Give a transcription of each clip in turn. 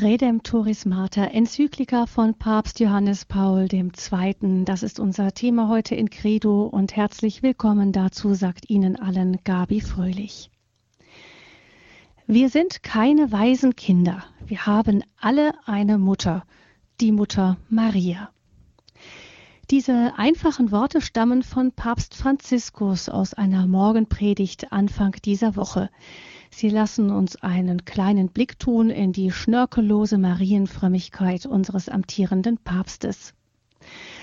Redemptoris Mater, Enzyklika von Papst Johannes Paul II. Das ist unser Thema heute in Credo und herzlich willkommen dazu, sagt Ihnen allen Gabi Fröhlich. Wir sind keine weisen Kinder. Wir haben alle eine Mutter, die Mutter Maria. Diese einfachen Worte stammen von Papst Franziskus aus einer Morgenpredigt Anfang dieser Woche. Sie lassen uns einen kleinen Blick tun in die schnörkellose Marienfrömmigkeit unseres amtierenden Papstes.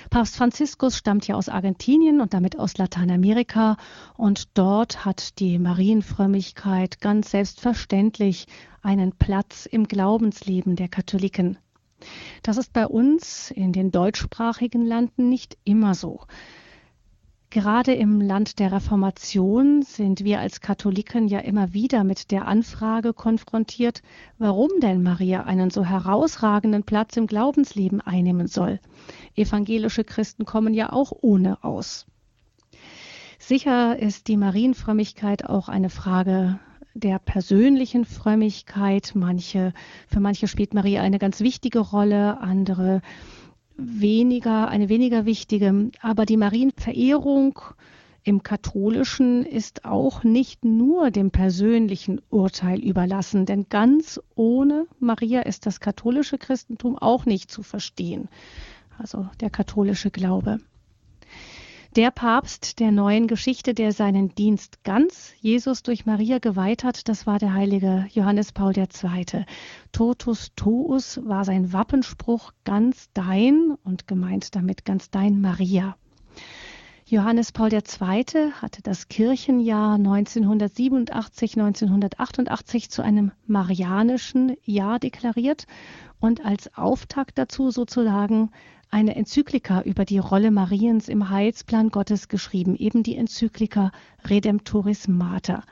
Papst Franziskus stammt ja aus Argentinien und damit aus Lateinamerika und dort hat die Marienfrömmigkeit ganz selbstverständlich einen Platz im Glaubensleben der Katholiken. Das ist bei uns in den deutschsprachigen Landen nicht immer so. Gerade im Land der Reformation sind wir als Katholiken ja immer wieder mit der Anfrage konfrontiert, warum denn Maria einen so herausragenden Platz im Glaubensleben einnehmen soll. Evangelische Christen kommen ja auch ohne aus. Sicher ist die Marienfrömmigkeit auch eine Frage der persönlichen Frömmigkeit. Manche, für manche spielt Maria eine ganz wichtige Rolle, andere weniger, eine weniger wichtige. Aber die Marienverehrung im Katholischen ist auch nicht nur dem persönlichen Urteil überlassen, denn ganz ohne Maria ist das katholische Christentum auch nicht zu verstehen, also der katholische Glaube. Der Papst der neuen Geschichte, der seinen Dienst ganz Jesus durch Maria geweiht hat, das war der heilige Johannes Paul II. Totus tuus war sein Wappenspruch ganz dein und gemeint damit ganz dein Maria. Johannes Paul II. hatte das Kirchenjahr 1987, 1988 zu einem marianischen Jahr deklariert und als Auftakt dazu sozusagen eine Enzyklika über die Rolle Mariens im Heilsplan Gottes geschrieben, eben die Enzyklika Redemptoris Mater.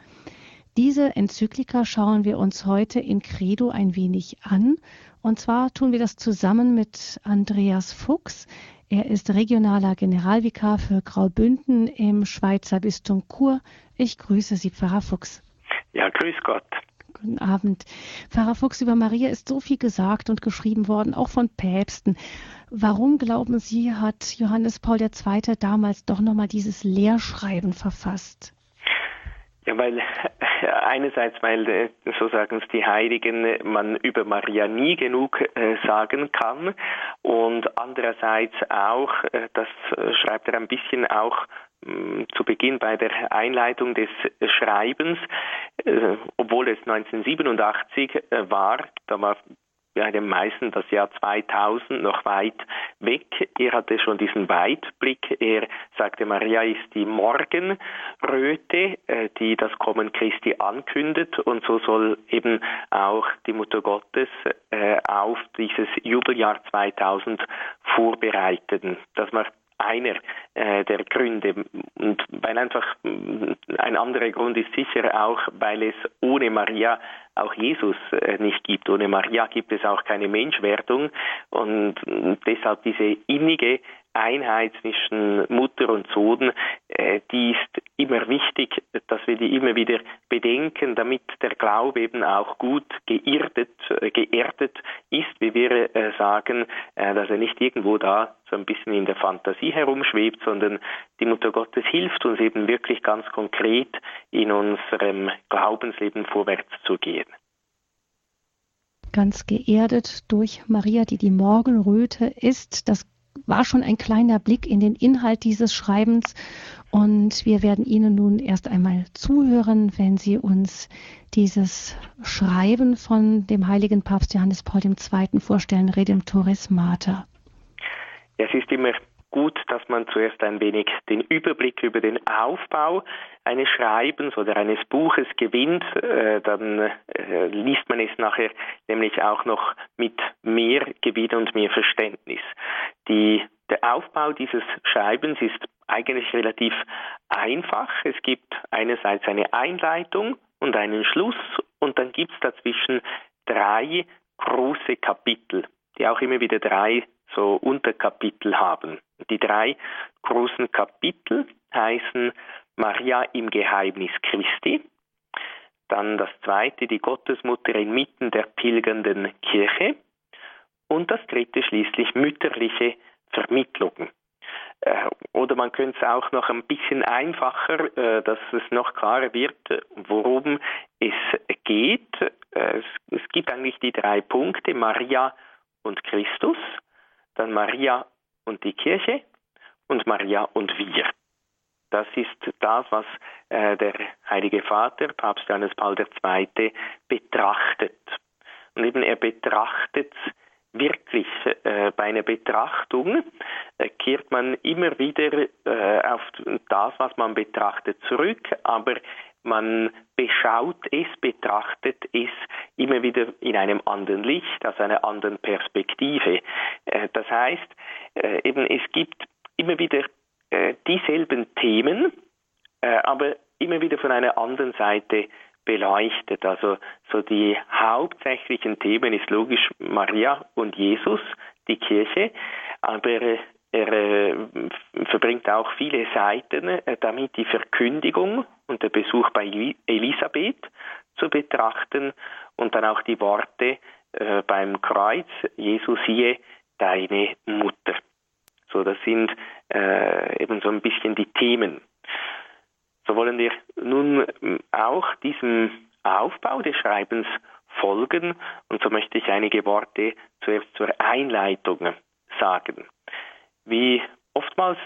Diese Enzyklika schauen wir uns heute in Credo ein wenig an. Und zwar tun wir das zusammen mit Andreas Fuchs. Er ist regionaler Generalvikar für Graubünden im Schweizer Bistum Chur. Ich grüße Sie, Pfarrer Fuchs. Ja, grüß Gott. Guten Abend. Pfarrer Fuchs, über Maria ist so viel gesagt und geschrieben worden, auch von Päpsten. Warum, glauben Sie, hat Johannes Paul II. damals doch nochmal dieses Lehrschreiben verfasst? Ja, weil einerseits, weil äh, so sagen es die Heiligen, man über Maria nie genug äh, sagen kann und andererseits auch, äh, das schreibt er ein bisschen auch mm, zu Beginn bei der Einleitung des Schreibens, obwohl es 1987 war, da war bei den meisten das Jahr 2000 noch weit weg. Er hatte schon diesen Weitblick. Er sagte, Maria ist die Morgenröte, äh, die das Kommen Christi ankündet und so soll eben auch die Mutter Gottes äh, auf dieses Jubeljahr 2000 vorbereiten, dass man einer äh, der Gründe. Und weil einfach ein anderer Grund ist sicher auch, weil es ohne Maria auch Jesus äh, nicht gibt. Ohne Maria gibt es auch keine Menschwerdung und deshalb diese innige Einheit zwischen Mutter und Sohn, äh, die ist immer wichtig, dass wir die immer wieder bedenken, damit der Glaube eben auch gut geerdet, äh, geerdet ist, wie wir äh, sagen, dass er nicht irgendwo da so ein bisschen in der Fantasie herumschwebt, sondern die Mutter Gottes hilft uns eben wirklich ganz konkret in unserem Glaubensleben vorwärts zu gehen ganz geerdet durch Maria, die die Morgenröte ist. Das war schon ein kleiner Blick in den Inhalt dieses Schreibens und wir werden Ihnen nun erst einmal zuhören, wenn Sie uns dieses Schreiben von dem heiligen Papst Johannes Paul II. vorstellen, Redemptoris Mater. Es ist immer gut, dass man zuerst ein wenig den Überblick über den Aufbau eines Schreibens oder eines Buches gewinnt, äh, dann äh, liest man es nachher nämlich auch noch mit mehr Gewinn und mehr Verständnis. Die, der Aufbau dieses Schreibens ist eigentlich relativ einfach. Es gibt einerseits eine Einleitung und einen Schluss und dann gibt es dazwischen drei große Kapitel, die auch immer wieder drei so Unterkapitel haben. Die drei großen Kapitel heißen Maria im Geheimnis Christi, Dann das zweite, die Gottesmutter inmitten der pilgernden Kirche. Und das dritte schließlich mütterliche Vermittlung. Äh, oder man könnte es auch noch ein bisschen einfacher, äh, dass es noch klarer wird, worum es geht. Äh, es gibt eigentlich die drei Punkte, Maria und Christus, dann Maria und die Kirche und Maria und wir. Das ist das, was der Heilige Vater, Papst Johannes Paul II., betrachtet. Und eben er betrachtet wirklich äh, bei einer Betrachtung äh, kehrt man immer wieder äh, auf das, was man betrachtet, zurück, aber man beschaut es, betrachtet es immer wieder in einem anderen Licht, aus einer anderen Perspektive. Äh, das heißt, äh, eben es gibt immer wieder äh, dieselben Themen, aber immer wieder von einer anderen Seite beleuchtet. Also so die hauptsächlichen Themen ist logisch Maria und Jesus, die Kirche, aber er äh, verbringt auch viele Seiten äh, damit, die Verkündigung und der Besuch bei Elisabeth zu betrachten und dann auch die Worte äh, beim Kreuz, Jesus siehe deine Mutter. So, das sind äh, eben so ein bisschen die Themen. So wollen wir nun ähm, auch diesem Aufbau des Schreibens folgen und so möchte ich einige Worte zuerst zur Einleitung sagen. Wie oftmals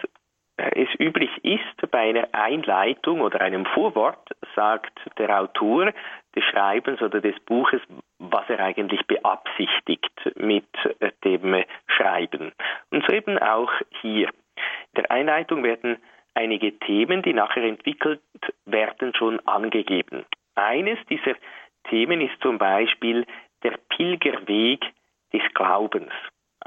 es üblich ist, bei einer Einleitung oder einem Vorwort sagt der Autor des Schreibens oder des Buches, was er eigentlich beabsichtigt mit dem Schreiben. Und so eben auch hier. In der Einleitung werden einige Themen, die nachher entwickelt werden, schon angegeben. Eines dieser Themen ist zum Beispiel der Pilgerweg des Glaubens.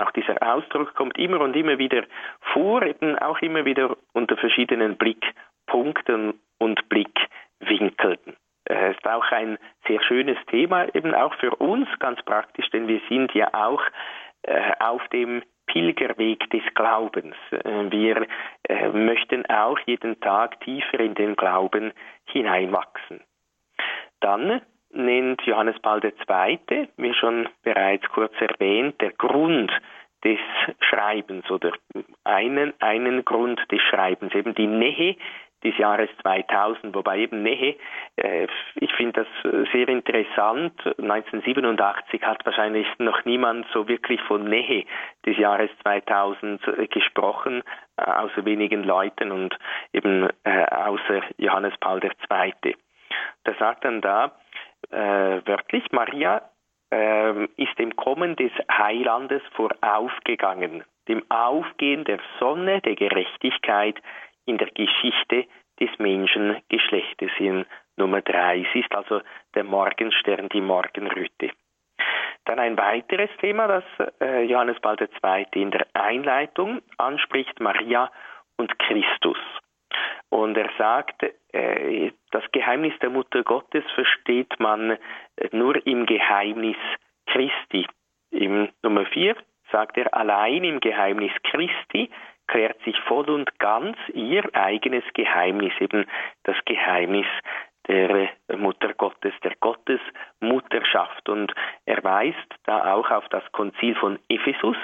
Auch dieser Ausdruck kommt immer und immer wieder vor, eben auch immer wieder unter verschiedenen Blickpunkten und Blickwinkeln. Es ist auch ein sehr schönes Thema, eben auch für uns ganz praktisch, denn wir sind ja auch äh, auf dem Pilgerweg des Glaubens. Äh, wir äh, möchten auch jeden Tag tiefer in den Glauben hineinwachsen. Dann nennt Johannes Paul II., wie schon bereits kurz erwähnt, der Grund des Schreibens oder einen, einen Grund des Schreibens, eben die Nähe des Jahres 2000, wobei eben Nähe, äh, ich finde das sehr interessant. 1987 hat wahrscheinlich noch niemand so wirklich von Nähe des Jahres 2000 äh, gesprochen, äh, außer wenigen Leuten und eben äh, außer Johannes Paul II. Da sagt dann da äh, wörtlich, Maria ähm, ist dem Kommen des Heilandes voraufgegangen, dem Aufgehen der Sonne der Gerechtigkeit in der Geschichte des Menschengeschlechtes in Nummer drei. Sie ist also der Morgenstern, die Morgenröte. Dann ein weiteres Thema, das äh, Johannes Paul II. in der Einleitung anspricht, Maria und Christus. Und er sagt, äh, das Geheimnis der Mutter Gottes versteht man äh, nur im Geheimnis Christi. Im Nummer vier sagt er, allein im Geheimnis Christi klärt sich voll und ganz ihr eigenes Geheimnis, eben das Geheimnis der Mutter Gottes, der Gottesmutterschaft. Und er weist da auch auf das Konzil von Ephesus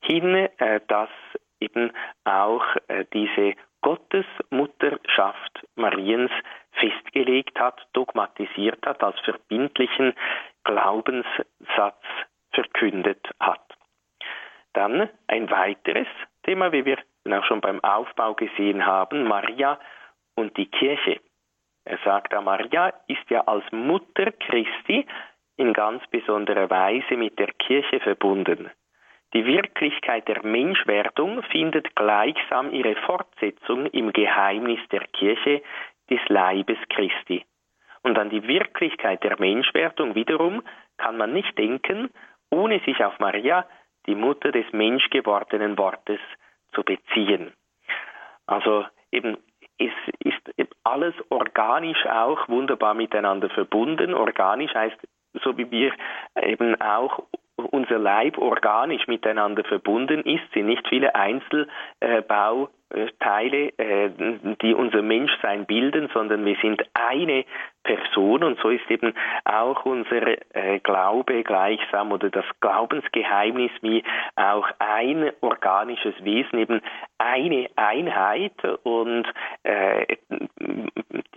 hin, äh, das eben auch äh, diese Gottesmutterschaft Mariens festgelegt hat, dogmatisiert hat, als verbindlichen Glaubenssatz verkündet hat. Dann ein weiteres Thema, wie wir auch schon beim Aufbau gesehen haben, Maria und die Kirche. Er sagt, Maria ist ja als Mutter Christi in ganz besonderer Weise mit der Kirche verbunden. Die Wirklichkeit der Menschwerdung findet gleichsam ihre Fortsetzung im Geheimnis der Kirche des Leibes Christi. Und an die Wirklichkeit der Menschwerdung wiederum kann man nicht denken, ohne sich auf Maria, die Mutter des menschgewordenen Wortes, zu beziehen. Also eben, es ist alles organisch auch wunderbar miteinander verbunden. Organisch heißt, so wie wir eben auch unser Leib organisch miteinander verbunden ist, sind nicht viele Einzelbauteile Teile, äh, die unser Menschsein bilden, sondern wir sind eine Person. Und so ist eben auch unser äh, Glaube gleichsam oder das Glaubensgeheimnis wie auch ein organisches Wesen, eben eine Einheit. Und äh,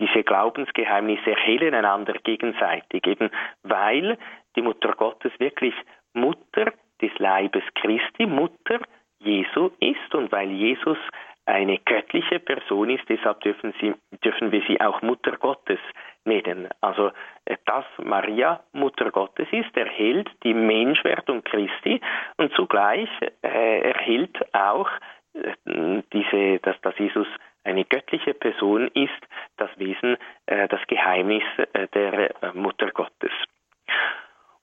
diese Glaubensgeheimnisse erhellen einander gegenseitig, eben weil die Mutter Gottes wirklich Mutter des Leibes Christi, Mutter Jesu ist und weil Jesus eine göttliche Person ist, deshalb dürfen, sie, dürfen wir sie auch Mutter Gottes nennen. Also, dass Maria Mutter Gottes ist, erhält die Menschwerdung Christi und zugleich äh, erhält auch äh, diese, dass, dass Jesus eine göttliche Person ist, das Wesen, äh, das Geheimnis äh, der äh, Mutter Gottes.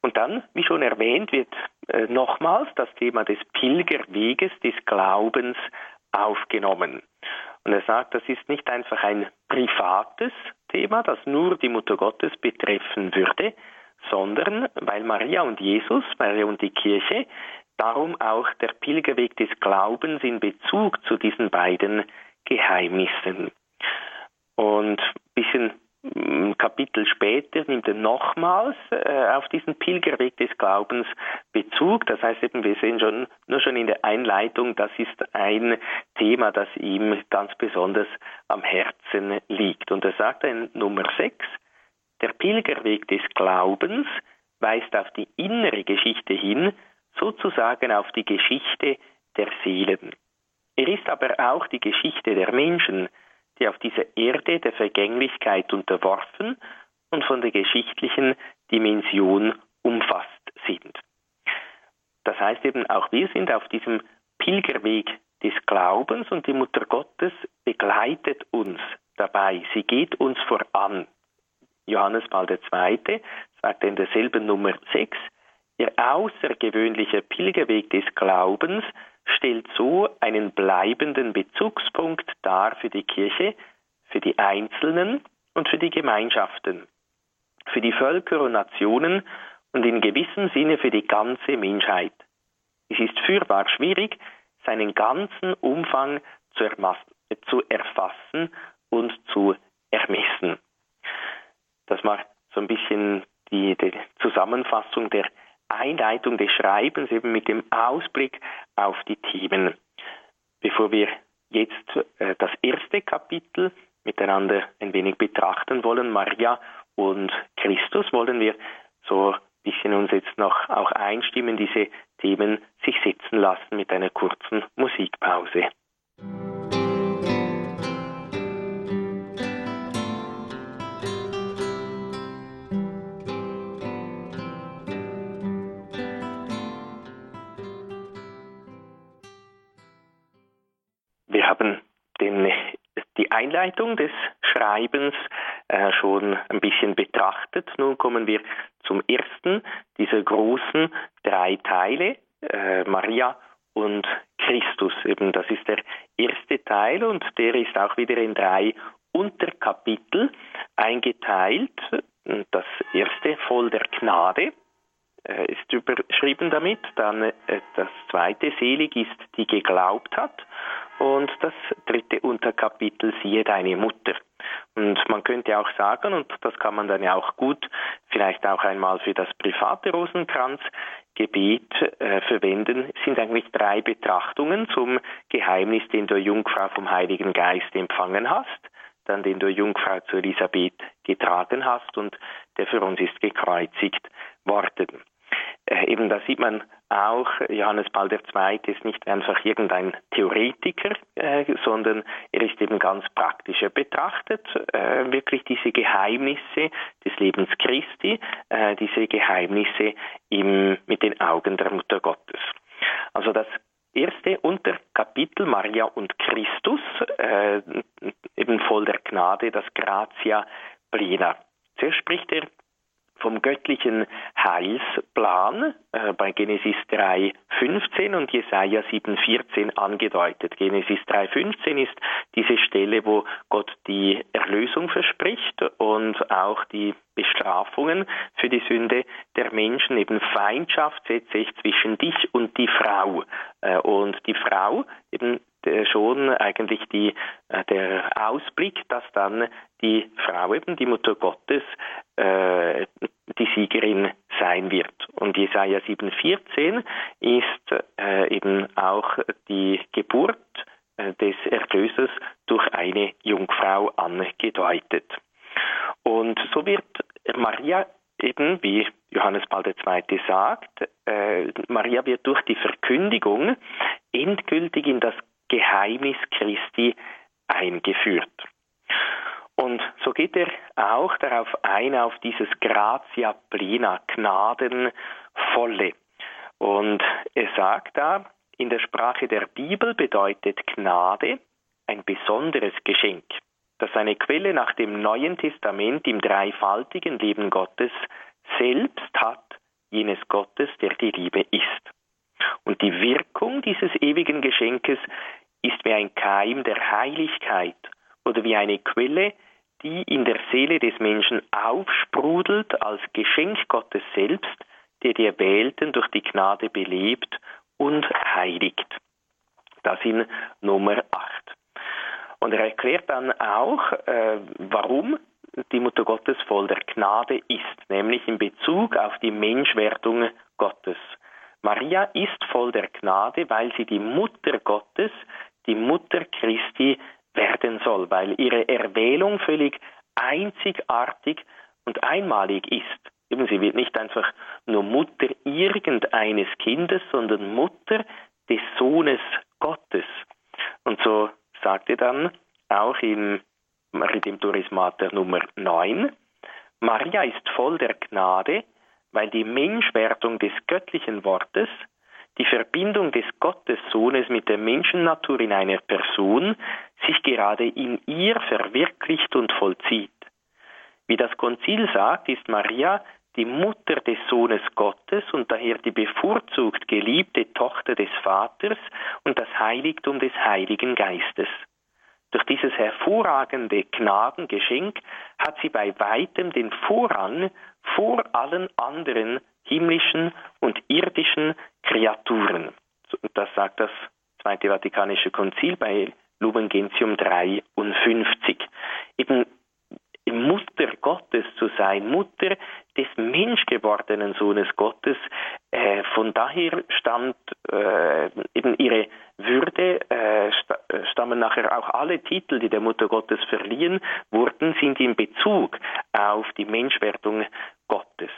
Und dann, wie schon erwähnt, wird äh, nochmals das Thema des Pilgerweges des Glaubens aufgenommen. Und er sagt, das ist nicht einfach ein privates Thema, das nur die Mutter Gottes betreffen würde, sondern weil Maria und Jesus, Maria und die Kirche, darum auch der Pilgerweg des Glaubens in Bezug zu diesen beiden Geheimnissen. Und ein bisschen ein Kapitel später nimmt er nochmals äh, auf diesen Pilgerweg des Glaubens Bezug. Das heißt eben, wir sehen schon, nur schon in der Einleitung, das ist ein Thema, das ihm ganz besonders am Herzen liegt. Und er sagt in Nummer 6, der Pilgerweg des Glaubens weist auf die innere Geschichte hin, sozusagen auf die Geschichte der Seelen. Er ist aber auch die Geschichte der Menschen, die auf dieser Erde der Vergänglichkeit unterworfen und von der geschichtlichen Dimension umfasst sind. Das heißt eben, auch wir sind auf diesem Pilgerweg des Glaubens und die Mutter Gottes begleitet uns dabei. Sie geht uns voran. Johannes Paul II. sagt in derselben Nummer 6, Ihr außergewöhnlicher Pilgerweg des Glaubens stellt so einen bleibenden Bezugspunkt dar für die Kirche, für die Einzelnen und für die Gemeinschaften, für die Völker und Nationen und in gewissem Sinne für die ganze Menschheit. Es ist fürwahr schwierig, seinen ganzen Umfang zu, zu erfassen und zu ermessen. Das macht so ein bisschen die, die Zusammenfassung der Einleitung des Schreibens eben mit dem Ausblick auf die Themen. Bevor wir jetzt äh, das erste Kapitel miteinander ein wenig betrachten wollen, Maria und Christus, wollen wir so ein bisschen uns jetzt noch auch einstimmen, diese Themen sich setzen lassen mit einer kurzen Musikpause. Haben den, die Einleitung des Schreibens äh, schon ein bisschen betrachtet. Nun kommen wir zum ersten dieser großen drei Teile, äh, Maria und Christus. Eben, das ist der erste Teil und der ist auch wieder in drei Unterkapitel eingeteilt. Das erste voll der Gnade äh, ist überschrieben damit. Dann äh, das zweite selig ist, die geglaubt hat. Und das dritte Unterkapitel, siehe deine Mutter. Und man könnte auch sagen, und das kann man dann ja auch gut vielleicht auch einmal für das private Rosenkranzgebet äh, verwenden, sind eigentlich drei Betrachtungen zum Geheimnis, den du Jungfrau vom Heiligen Geist empfangen hast, dann den du Jungfrau zu Elisabeth getragen hast und der für uns ist gekreuzigt worden. Äh, eben da sieht man auch, Johannes Paul II. ist nicht einfach irgendein Theoretiker, äh, sondern er ist eben ganz praktisch. Er betrachtet äh, wirklich diese Geheimnisse des Lebens Christi, äh, diese Geheimnisse im, mit den Augen der Mutter Gottes. Also das erste Unterkapitel Maria und Christus, äh, eben voll der Gnade, das Gratia Plena. Zuerst spricht er vom göttlichen Heilsplan äh, bei Genesis 3,15 und Jesaja 7,14 angedeutet. Genesis 3,15 ist diese Stelle, wo Gott die Erlösung verspricht und auch die Bestrafungen für die Sünde der Menschen. Eben Feindschaft setze ich zwischen dich und die Frau. Äh, und die Frau, eben schon eigentlich die, äh, der Ausblick, dass dann die Frau eben, die Mutter Gottes, äh, Siegerin sein wird. Und Jesaja 7,14 ist äh, eben auch die Geburt äh, des Erlösers durch eine Jungfrau angedeutet. Und so wird Maria eben, wie Johannes Paul II. sagt, äh, Maria wird durch die Verkündigung endgültig in das Geheimnis Christi eingeführt. Und so geht er auch darauf ein, auf dieses Gratia plena, Gnadenvolle. Und er sagt da, in der Sprache der Bibel bedeutet Gnade ein besonderes Geschenk, das eine Quelle nach dem Neuen Testament im dreifaltigen Leben Gottes selbst hat, jenes Gottes, der die Liebe ist. Und die Wirkung dieses ewigen Geschenkes ist wie ein Keim der Heiligkeit oder wie eine Quelle, die in der Seele des Menschen aufsprudelt als Geschenk Gottes selbst, der die Erwählten durch die Gnade belebt und heiligt. Das in Nummer 8. Und er erklärt dann auch, äh, warum die Mutter Gottes voll der Gnade ist, nämlich in Bezug auf die Menschwerdung Gottes. Maria ist voll der Gnade, weil sie die Mutter Gottes, die Mutter Christi werden soll, weil ihre Erwählung völlig einzigartig und einmalig ist. Eben, sie wird nicht einfach nur Mutter irgendeines Kindes, sondern Mutter des Sohnes Gottes. Und so sagt er dann auch im Redemptoris Mater Nummer 9, Maria ist voll der Gnade, weil die Menschwerdung des göttlichen Wortes, die Verbindung des Gottessohnes mit der Menschennatur in einer Person sich gerade in ihr verwirklicht und vollzieht. Wie das Konzil sagt, ist Maria die Mutter des Sohnes Gottes und daher die bevorzugt geliebte Tochter des Vaters und das Heiligtum des Heiligen Geistes. Durch dieses hervorragende Gnadengeschenk hat sie bei weitem den Vorrang vor allen anderen himmlischen und irdischen Kreaturen. Das sagt das Zweite Vatikanische Konzil bei Lumen Gentium 53. Eben Mutter Gottes zu sein, Mutter des menschgewordenen Sohnes Gottes. Äh, von daher stammt äh, eben ihre Würde, äh, stammen nachher auch alle Titel, die der Mutter Gottes verliehen wurden, sind in Bezug auf die Menschwerdung Gottes.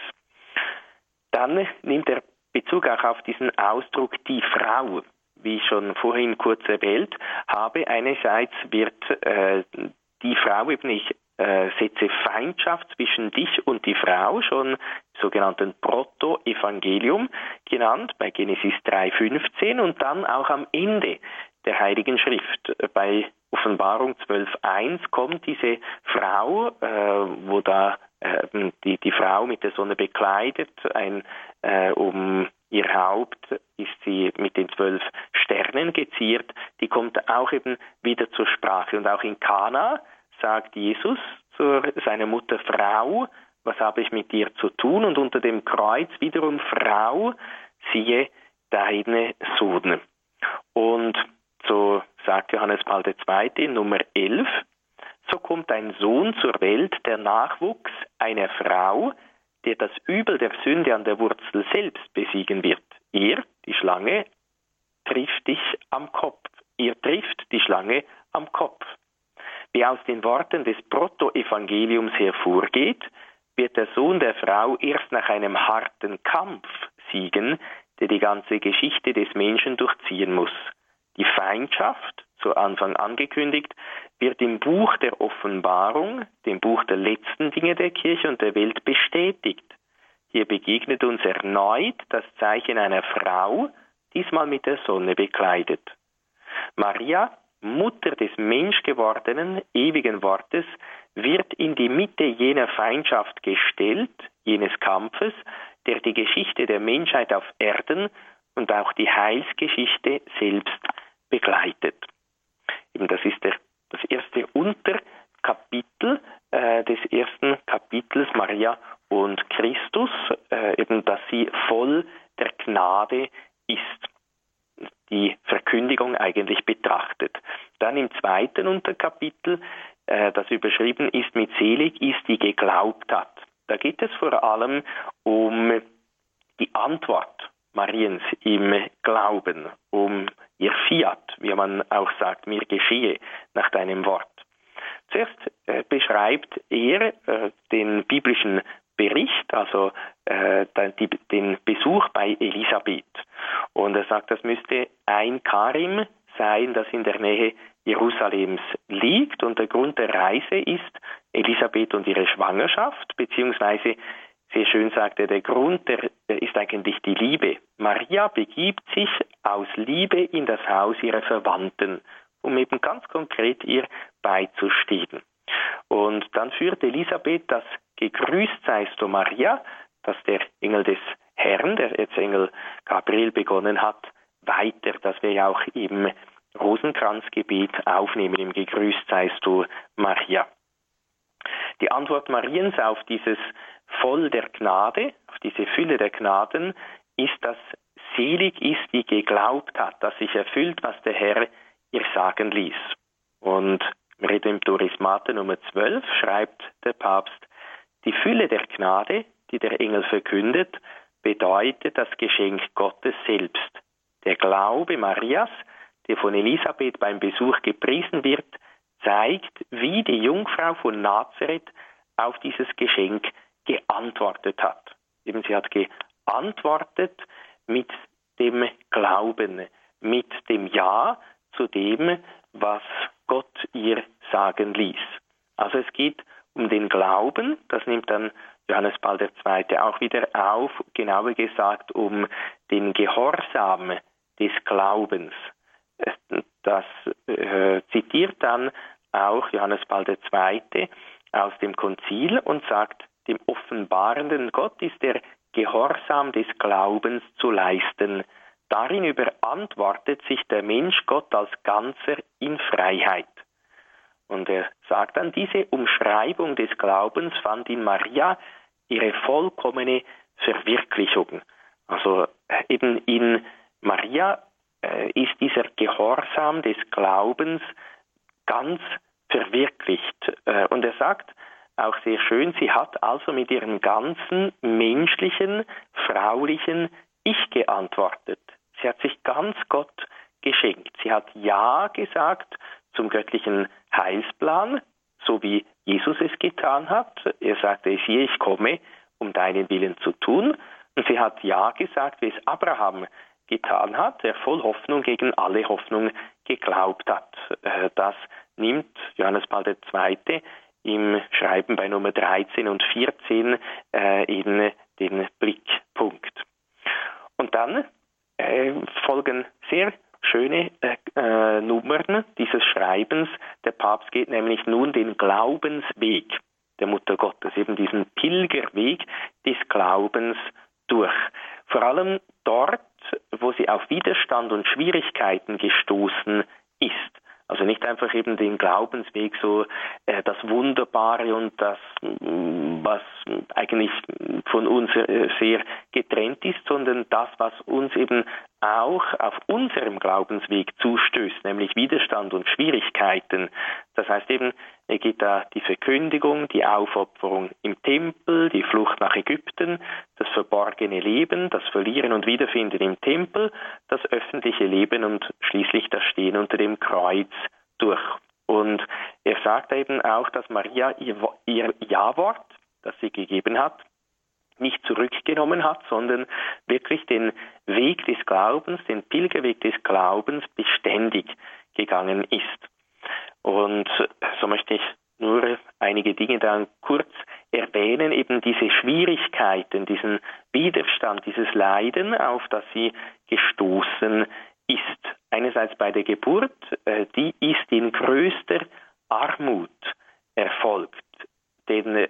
Dann nimmt er Bezug auch auf diesen Ausdruck die Frau wie ich schon vorhin kurz erwähnt habe, einerseits wird äh, die Frau eben, ich äh, setze Feindschaft zwischen dich und die Frau, schon sogenannten Proto-Evangelium genannt, bei Genesis 3,15 und dann auch am Ende der Heiligen Schrift. Bei Offenbarung 12.1 kommt diese Frau, äh, wo da äh, die, die Frau mit der Sonne bekleidet, ein, äh, um ihr Haupt ist sie mit den zwölf Sternen geziert, die kommt auch eben wieder zur Sprache. Und auch in Kana sagt Jesus zu seiner Mutter Frau, was habe ich mit dir zu tun? Und unter dem Kreuz wiederum Frau, siehe deine Sohn. Und so sagt Johannes Paul II. Nummer 11, so kommt ein Sohn zur Welt, der Nachwuchs einer Frau, der das Übel der Sünde an der Wurzel selbst besiegen wird. Ihr, die Schlange, trifft dich am Kopf. Ihr trifft die Schlange am Kopf. Wie aus den Worten des Protoevangeliums hervorgeht, wird der Sohn der Frau erst nach einem harten Kampf siegen, der die ganze Geschichte des Menschen durchziehen muss. Die Feindschaft, zu Anfang angekündigt, wird im Buch der Offenbarung, dem Buch der letzten Dinge der Kirche und der Welt bestätigt. Hier begegnet uns erneut das Zeichen einer Frau, diesmal mit der Sonne bekleidet. Maria Mutter des menschgewordenen, ewigen Wortes, wird in die Mitte jener Feindschaft gestellt, jenes Kampfes, der die Geschichte der Menschheit auf Erden und auch die Heilsgeschichte selbst begleitet. Eben das ist der, das erste Unterkapitel äh, des ersten Kapitels Maria und Christus, äh, eben dass sie voll der Gnade ist. die Verkündigung eigentlich betrachtet. Dann im zweiten Unterkapitel, äh, das überschrieben ist mit Selig ist, die geglaubt hat. Da geht es vor allem um die Antwort Mariens im Glauben, um ihr Fiat, wie man auch sagt, mir geschehe nach deinem Wort. Zuerst äh, beschreibt er äh, den biblischen Bericht, also äh, die, den Besuch bei Elisabeth. Und er sagt, das müsste ein Karim sein, das in der Nähe Jerusalems liegt. Und der Grund der Reise ist Elisabeth und ihre Schwangerschaft, beziehungsweise sehr schön sagt er, der Grund der, ist eigentlich die Liebe. Maria begibt sich aus Liebe in das Haus ihrer Verwandten, um eben ganz konkret ihr beizustehen. Und dann führt Elisabeth das Gegrüßt seist du Maria, dass der Engel des Herrn, der Erzengel Gabriel begonnen hat, weiter, dass wir ja auch im Rosenkranzgebet aufnehmen, im Gegrüßt seist du Maria. Die Antwort Mariens auf dieses Voll der Gnade, auf diese Fülle der Gnaden, ist, dass selig ist, die geglaubt hat, dass sich erfüllt, was der Herr ihr sagen ließ. Und im Redemptorismate Nummer 12 schreibt der Papst, die Fülle der Gnade, die der Engel verkündet, bedeutet das Geschenk Gottes selbst. Der Glaube Marias, der von Elisabeth beim Besuch gepriesen wird, zeigt, wie die Jungfrau von Nazareth auf dieses Geschenk geantwortet hat. Eben sie hat geantwortet mit dem Glauben, mit dem Ja zu dem, was Gott ihr sagen ließ. Also es geht um den Glauben, das nimmt dann Johannes Paul II. auch wieder auf, genauer gesagt um den Gehorsam des Glaubens. Das äh, zitiert dann auch Johannes Paul II. aus dem Konzil und sagt, dem offenbarenden Gott ist der Gehorsam des Glaubens zu leisten. Darin überantwortet sich der Mensch Gott als Ganzer in Freiheit. Und er sagt dann, diese Umschreibung des Glaubens fand in Maria ihre vollkommene Verwirklichung. Also äh, eben in Maria äh, ist dieser Gehorsam des Glaubens ganz verwirklicht. Äh, und er sagt auch sehr schön, sie hat also mit ihrem ganzen menschlichen, fraulichen Ich geantwortet. Sie hat sich ganz Gott geschenkt. Sie hat Ja gesagt zum göttlichen Heilsplan, so wie Jesus es getan hat. Er sagte, siehe, ich komme, um deinen Willen zu tun. Und sie hat Ja gesagt, wie es Abraham getan hat, der voll Hoffnung gegen alle Hoffnung geglaubt hat. Äh, das nimmt Johannes Paul II. Im Schreiben bei Nummer 13 und 14 äh, in den Blickpunkt. Und dann äh, folgen sehr schöne äh, äh, Nummern dieses Schreibens. Der Papst geht nämlich nun den Glaubensweg der Mutter Gottes, eben diesen Pilgerweg des Glaubens durch. Vor allem dort, wo sie auf Widerstand und Schwierigkeiten gestoßen ist. Also nicht einfach eben den Glaubensweg, so äh, das Wunderbare und das, mm, was eigentlich von uns äh, sehr getrennt ist, sondern das, was uns eben auch auf unserem Glaubensweg zustößt, nämlich Widerstand und Schwierigkeiten. Das heißt eben, er geht da die Verkündigung, die Aufopferung im Tempel, die Flucht nach Ägypten, das verborgene Leben, das Verlieren und Wiederfinden im Tempel, das öffentliche Leben und schließlich das Stehen unter dem Kreuz durch. Und er sagt eben auch, dass Maria ihr, Ja-Wort, das sie gegeben hat, nicht zurückgenommen hat, sondern wirklich den Weg des Glaubens, den Pilgerweg des Glaubens beständig gegangen ist. Und so möchte ich nur einige Dinge dann kurz erwähnen, eben diese Schwierigkeiten, diesen Widerstand, dieses Leiden, auf das sie gestoßen ist. Einerseits bei der Geburt, äh, die ist in größter Armut erfolgt, denn äh,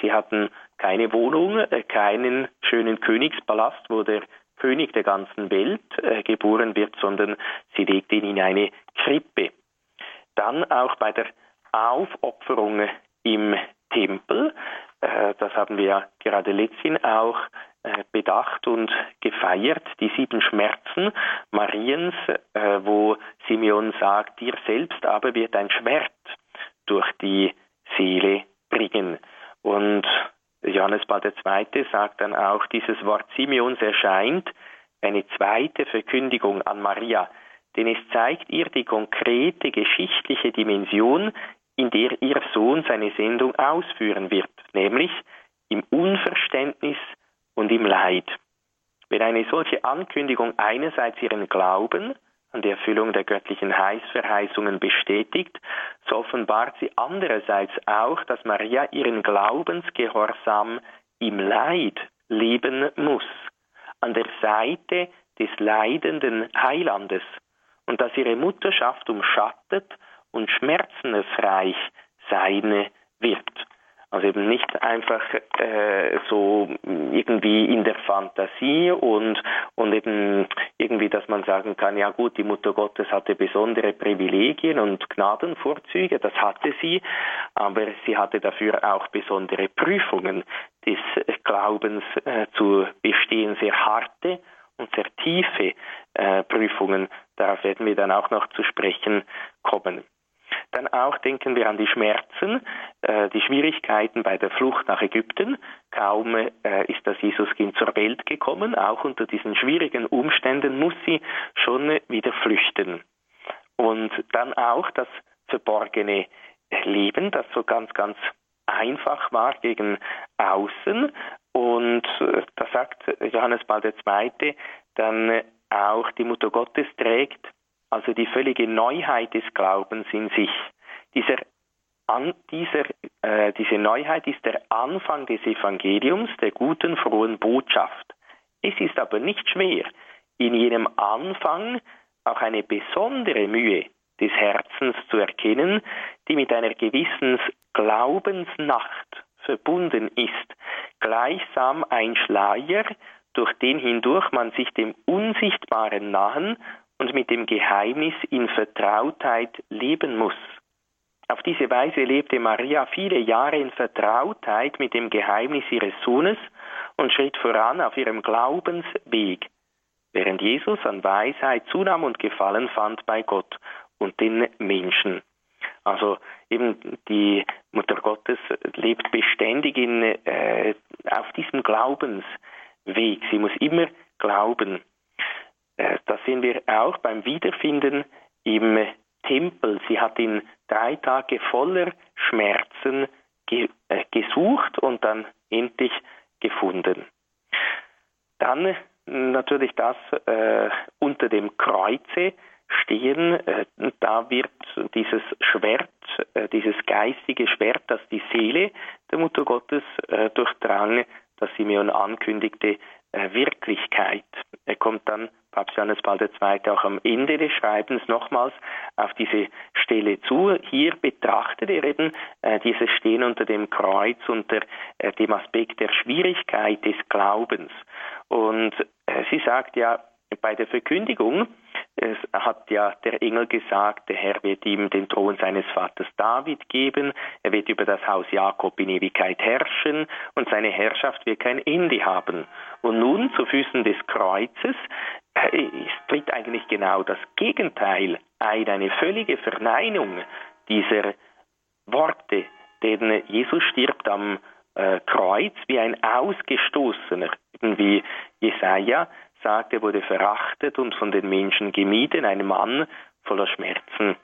sie hatten keine Wohnung, äh, keinen schönen Königspalast, wo der König der ganzen Welt äh, geboren wird, sondern sie legt ihn in eine Krippe. Dann auch bei der Aufopferung im Tempel, äh, das haben wir ja gerade letzthin auch äh, bedacht und gefeiert, die sieben Schmerzen Mariens, äh, wo Simeon sagt, dir selbst aber wird ein Schwert durch die Seele bringen. Und Johannes Paul II. sagt dann auch, dieses Wort Simeons erscheint eine zweite Verkündigung an Maria, denn es zeigt ihr die konkrete geschichtliche Dimension, in der ihr Sohn seine Sendung ausführen wird, nämlich im Unverständnis und im Leid. Wenn eine solche Ankündigung einerseits ihren Glauben die Erfüllung der göttlichen Heißverheißungen bestätigt, so offenbart sie andererseits auch, dass Maria ihren Glaubensgehorsam im Leid leben muss, an der Seite des leidenden Heilandes, und dass ihre Mutterschaft umschattet und schmerzensreich sein wird. Also eben nicht einfach äh, so irgendwie in der Fantasie und, und eben irgendwie, dass man sagen kann, ja gut, die Mutter Gottes hatte besondere Privilegien und Gnadenvorzüge, das hatte sie, aber sie hatte dafür auch besondere Prüfungen des Glaubens äh, zu bestehen, sehr harte und sehr tiefe äh, Prüfungen. Darauf werden wir dann auch noch zu sprechen kommen. Dann auch denken wir an die Schmerzen, Schwierigkeiten bei der Flucht nach Ägypten. Kaum äh, ist das Jesuskind zur Welt gekommen, auch unter diesen schwierigen Umständen muss sie schon wieder flüchten. Und dann auch das verborgene Leben, das so ganz, ganz einfach war gegen außen. Und äh, da sagt Johannes Paul II. dann auch, die Mutter Gottes trägt also die völlige Neuheit des Glaubens in sich. Dieser, an, dieser, äh, diese Neuheit ist der Anfang des Evangeliums, der guten, frohen Botschaft. Es ist aber nicht schwer, in jenem Anfang auch eine besondere Mühe des Herzens zu erkennen, die mit einer gewissen Glaubensnacht verbunden ist, gleichsam ein Schleier, durch den hindurch man sich dem Unsichtbaren nahen und mit dem Geheimnis in Vertrautheit leben muss. Auf diese Weise lebte Maria viele Jahre in Vertrautheit mit dem Geheimnis ihres Sohnes und schritt voran auf ihrem Glaubensweg, während Jesus an Weisheit zunahm und Gefallen fand bei Gott und den Menschen. Also eben die Mutter Gottes lebt beständig in, äh, auf diesem Glaubensweg. Sie muss immer glauben. Äh, das sehen wir auch beim Wiederfinden im Tempel. Sie hat ihn drei Tage voller Schmerzen ge äh, gesucht und dann endlich gefunden. Dann natürlich das äh, unter dem Kreuze stehen, äh, da wird dieses Schwert, äh, dieses geistige Schwert, das die Seele der Mutter Gottes äh, durchdrang, das Simeon ankündigte, Wirklichkeit. Paul II. auch am Ende des Schreibens nochmals auf diese Stelle zu. Hier betrachtet er eben äh, dieses Stehen unter dem Kreuz unter äh, dem Aspekt der Schwierigkeit des Glaubens. Und äh, sie sagt ja, bei der Verkündigung es hat ja der Engel gesagt, der Herr wird ihm den Thron seines Vaters David geben, er wird über das Haus Jakob in Ewigkeit herrschen und seine Herrschaft wird kein Ende haben. Und nun zu Füßen des Kreuzes äh, tritt eigentlich genau das Gegenteil ein, eine völlige Verneinung dieser Worte, denn Jesus stirbt am äh, Kreuz wie ein Ausgestoßener, wie Jesaja sagt, er wurde verachtet und von den Menschen gemieden, ein Mann voller Schmerzen.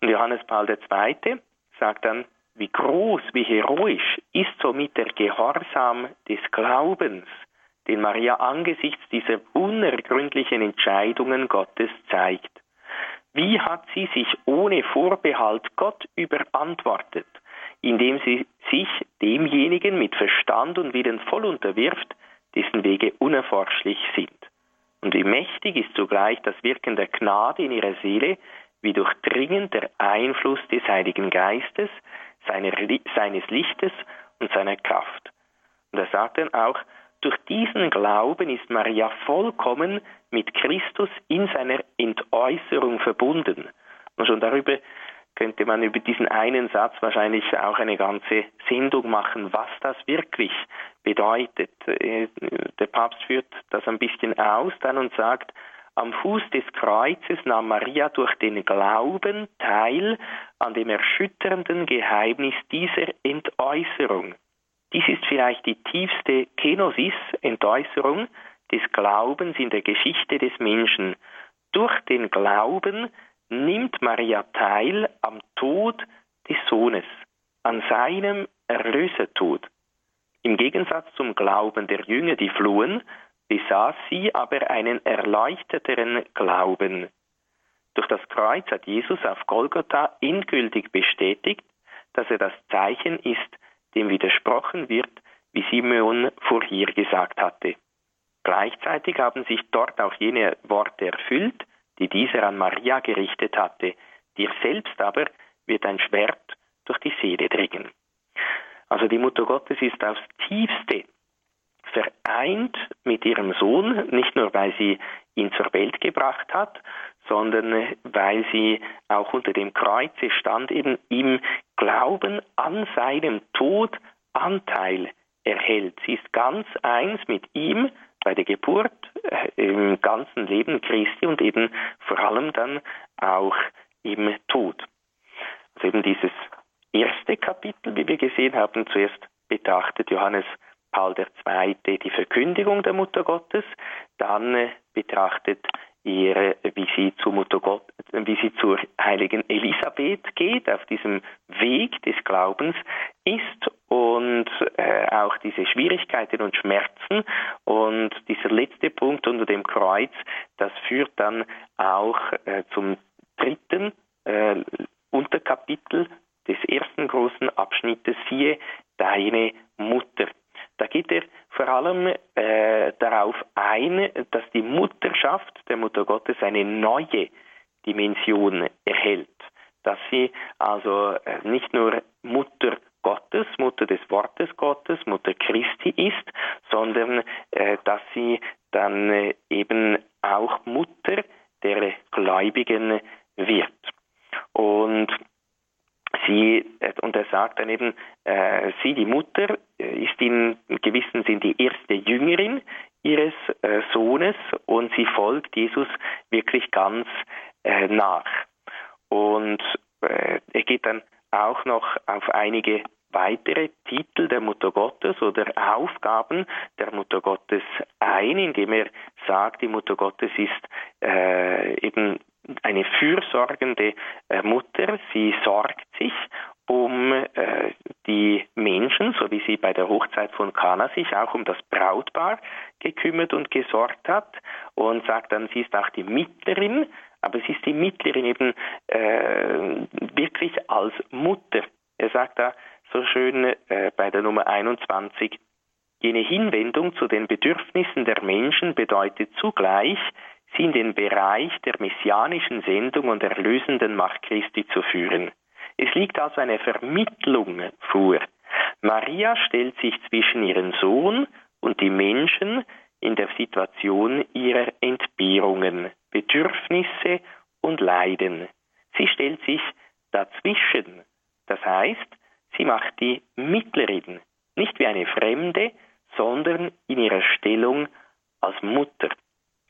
Und Johannes Paul II. sagt dann, wie groß, wie heroisch ist somit der Gehorsam des Glaubens, den Maria angesichts dieser unergründlichen Entscheidungen Gottes zeigt. Wie hat sie sich ohne Vorbehalt Gott überantwortet, indem sie sich demjenigen mit Verstand und Willen voll unterwirft, dessen Wege unerforschlich sind. Und wie mächtig ist zugleich das Wirken der Gnade in ihrer Seele, wie durchdringend der Einfluss des Heiligen Geistes, seiner, seines Lichtes und seiner Kraft. Und er sagt dann auch, durch diesen Glauben ist Maria vollkommen mit Christus in seiner Entäußerung verbunden. Und schon darüber könnte man über diesen einen Satz wahrscheinlich auch eine ganze Sendung machen, was das wirklich bedeutet. Äh, der Papst führt das ein bisschen aus dann und sagt, am Fuß des Kreuzes nahm Maria durch den Glauben teil an dem erschütternden Geheimnis dieser Entäußerung. Dies ist vielleicht die tiefste Kenosis, Entäußerung, des Glaubens in der Geschichte des Menschen. Durch den Glauben nimmt Maria teil am Tod des Sohnes, an seinem Erlösertod. Im Gegensatz zum Glauben der Jünger, die flohen, besaß sie aber einen erleuchteteren Glauben. Durch das Kreuz hat Jesus auf Golgotha endgültig bestätigt, dass er das Zeichen ist, dem widersprochen wird, wie Simeon vorher gesagt hatte. Gleichzeitig haben sich dort auch jene Worte erfüllt, die dieser an Maria gerichtet hatte. Dir selbst aber wird ein Schwert durch die Seele dringen. Also die Mutter Gottes ist aufs tiefste vereint mit ihrem Sohn, nicht nur weil sie ihn zur Welt gebracht hat, sondern weil sie auch unter dem Kreuze stand, eben im Glauben an seinem Tod Anteil erhält. Sie ist ganz eins mit ihm bei der Geburt, äh, im ganzen Leben Christi und eben vor allem dann auch im Tod. Also eben dieses erste Kapitel, wie wir gesehen haben, zuerst betrachtet Johannes Paul II. die Verkündigung der Mutter Gottes, dann äh, betrachtet ihr, wie sie zu Mutter Gott, wie sie zur heiligen Elisabeth geht, auf diesem Weg des Glaubens ist und äh, auch diese Schwierigkeiten und Schmerzen und dieser letzte Punkt unter dem Kreuz, das führt dann auch äh, zum dritten äh, Unterkapitel des ersten großen Abschnittes, siehe deine Mutter. Da geht er vor allem äh, darauf ein, dass die Mutterschaft der Mutter Gottes eine neue Dimension erhält. Dass sie also äh, nicht nur Mutter Gottes, Mutter des Wortes Gottes, Mutter Christi ist, sondern äh, dass sie dann äh, eben auch Mutter der Gläubigen wird. Und sie, äh, und er sagt dann eben, äh, sie, die Mutter, äh, ist in gewissem Sinn die erste Jüngerin ihres äh, Sohnes und sie folgt Jesus wirklich ganz äh, nach. Und äh, er geht dann auch noch auf einige weitere Titel der Mutter Gottes oder Aufgaben der Mutter Gottes ein, indem er sagt, die Mutter Gottes ist äh, eben eine fürsorgende äh, Mutter. Sie sorgt sich um äh, die Menschen, so wie sie bei der Hochzeit von Kana sich auch um das Brautpaar gekümmert und gesorgt hat und sagt dann, sie ist auch die Mittlerin, aber sie ist die Mittlerin eben äh, wirklich als Mutter. Er sagt da so schön äh, bei der Nummer 21, jene Hinwendung zu den Bedürfnissen der Menschen bedeutet zugleich, sie in den Bereich der messianischen Sendung und erlösenden Macht Christi zu führen. Es liegt also eine Vermittlung vor. Maria stellt sich zwischen ihren Sohn und die Menschen in der Situation ihrer Entbehrungen, Bedürfnisse und Leiden. Sie stellt sich dazwischen. Das heißt, sie macht die Mittlerin, nicht wie eine Fremde, sondern in ihrer Stellung als Mutter.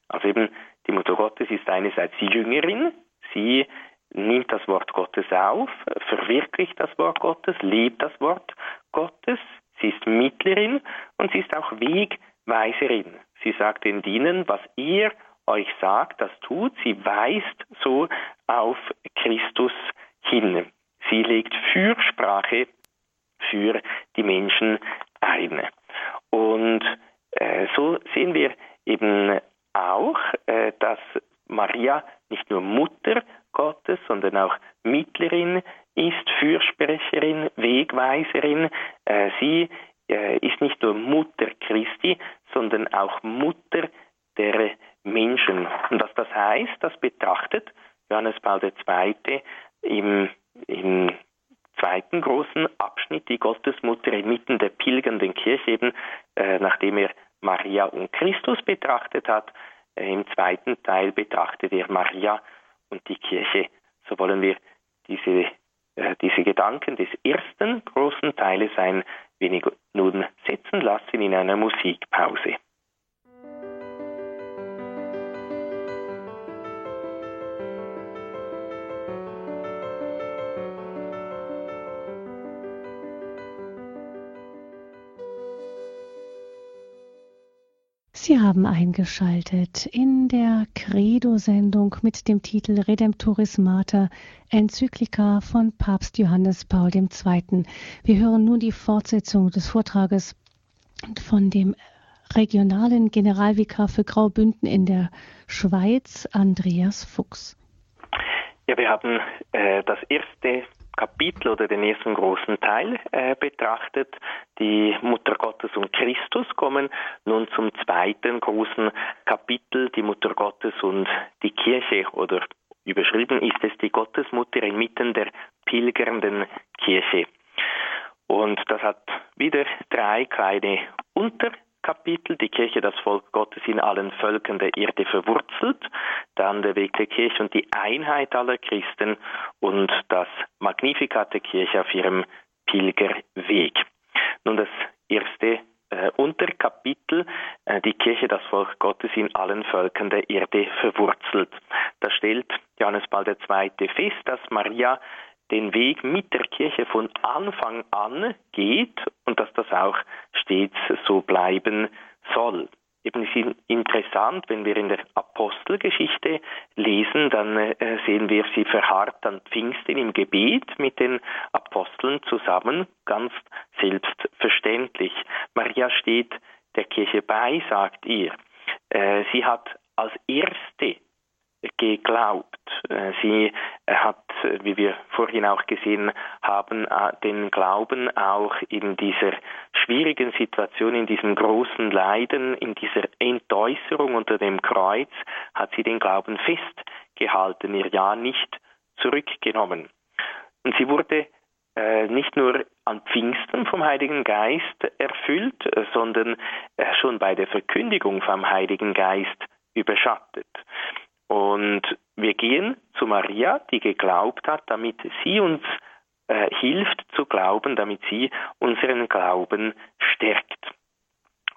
Also eben die Mutter Gottes ist einerseits die Jüngerin, sie nimmt das Wort Gottes auf, verwirklicht das Wort Gottes, lebt das Wort Gottes, sie ist Mittlerin und sie ist auch Wegweiserin. Sie sagt den Dienern, was ihr euch sagt, das tut, sie weist so auf Christus hin. Sie legt Fürsprache für die Menschen ein. Und äh, so sehen wir eben auch, äh, dass Maria nicht nur Mutter Gottes, sondern auch Mittlerin ist, Fürsprecherin, Wegweiserin. Äh, sie äh, ist nicht nur Mutter Christi, sondern auch Mutter der Menschen. Und was das heißt, das betrachtet Johannes Paul II. im, im zweiten großen Abschnitt, die Gottesmutter inmitten der pilgernden Kirche, eben äh, nachdem er Maria und Christus betrachtet hat, äh, im zweiten Teil betrachtet er Maria und die Kirche. So wollen wir diese äh, diese Gedanken des ersten großen Teiles ein wenig nun setzen lassen in einer Musikpause. Sie haben eingeschaltet in der Credo-Sendung mit dem Titel Redemptoris Mater, Enzyklika von Papst Johannes Paul II. Wir hören nun die Fortsetzung des Vortrages von dem regionalen Generalvikar für Graubünden in der Schweiz, Andreas Fuchs. Ja, wir haben äh, das erste Kapitel oder den ersten großen Teil äh, betrachtet. Die Mutter Gottes und Christus kommen nun zum zweiten großen Kapitel, die Mutter Gottes und die Kirche oder überschrieben ist es die Gottesmutter inmitten der pilgernden Kirche. Und das hat wieder drei kleine Unter Kapitel, die Kirche, das Volk Gottes in allen Völkern der Erde verwurzelt, dann der Weg der Kirche und die Einheit aller Christen und das Magnificat der Kirche auf ihrem Pilgerweg. Nun das erste äh, Unterkapitel, äh, die Kirche, das Volk Gottes in allen Völkern der Erde verwurzelt. Da stellt Johannes Paul II. fest, dass Maria den Weg mit der Kirche von Anfang an geht und dass das auch stets so bleiben soll. Eben ist interessant, wenn wir in der Apostelgeschichte lesen, dann äh, sehen wir sie verharrt an Pfingsten im Gebet mit den Aposteln zusammen, ganz selbstverständlich. Maria steht der Kirche bei, sagt ihr. Äh, sie hat als erste geglaubt. Äh, sie hat, wie wir vorhin auch gesehen haben, äh, den Glauben auch in dieser schwierigen Situation, in diesem großen Leiden, in dieser Entäußerung unter dem Kreuz, hat sie den Glauben festgehalten, ihr Ja nicht zurückgenommen. Und sie wurde äh, nicht nur an Pfingsten vom Heiligen Geist erfüllt, sondern schon bei der Verkündigung vom Heiligen Geist überschattet. Und wir gehen zu Maria, die geglaubt hat, damit sie uns äh, hilft zu glauben, damit sie unseren Glauben stärkt.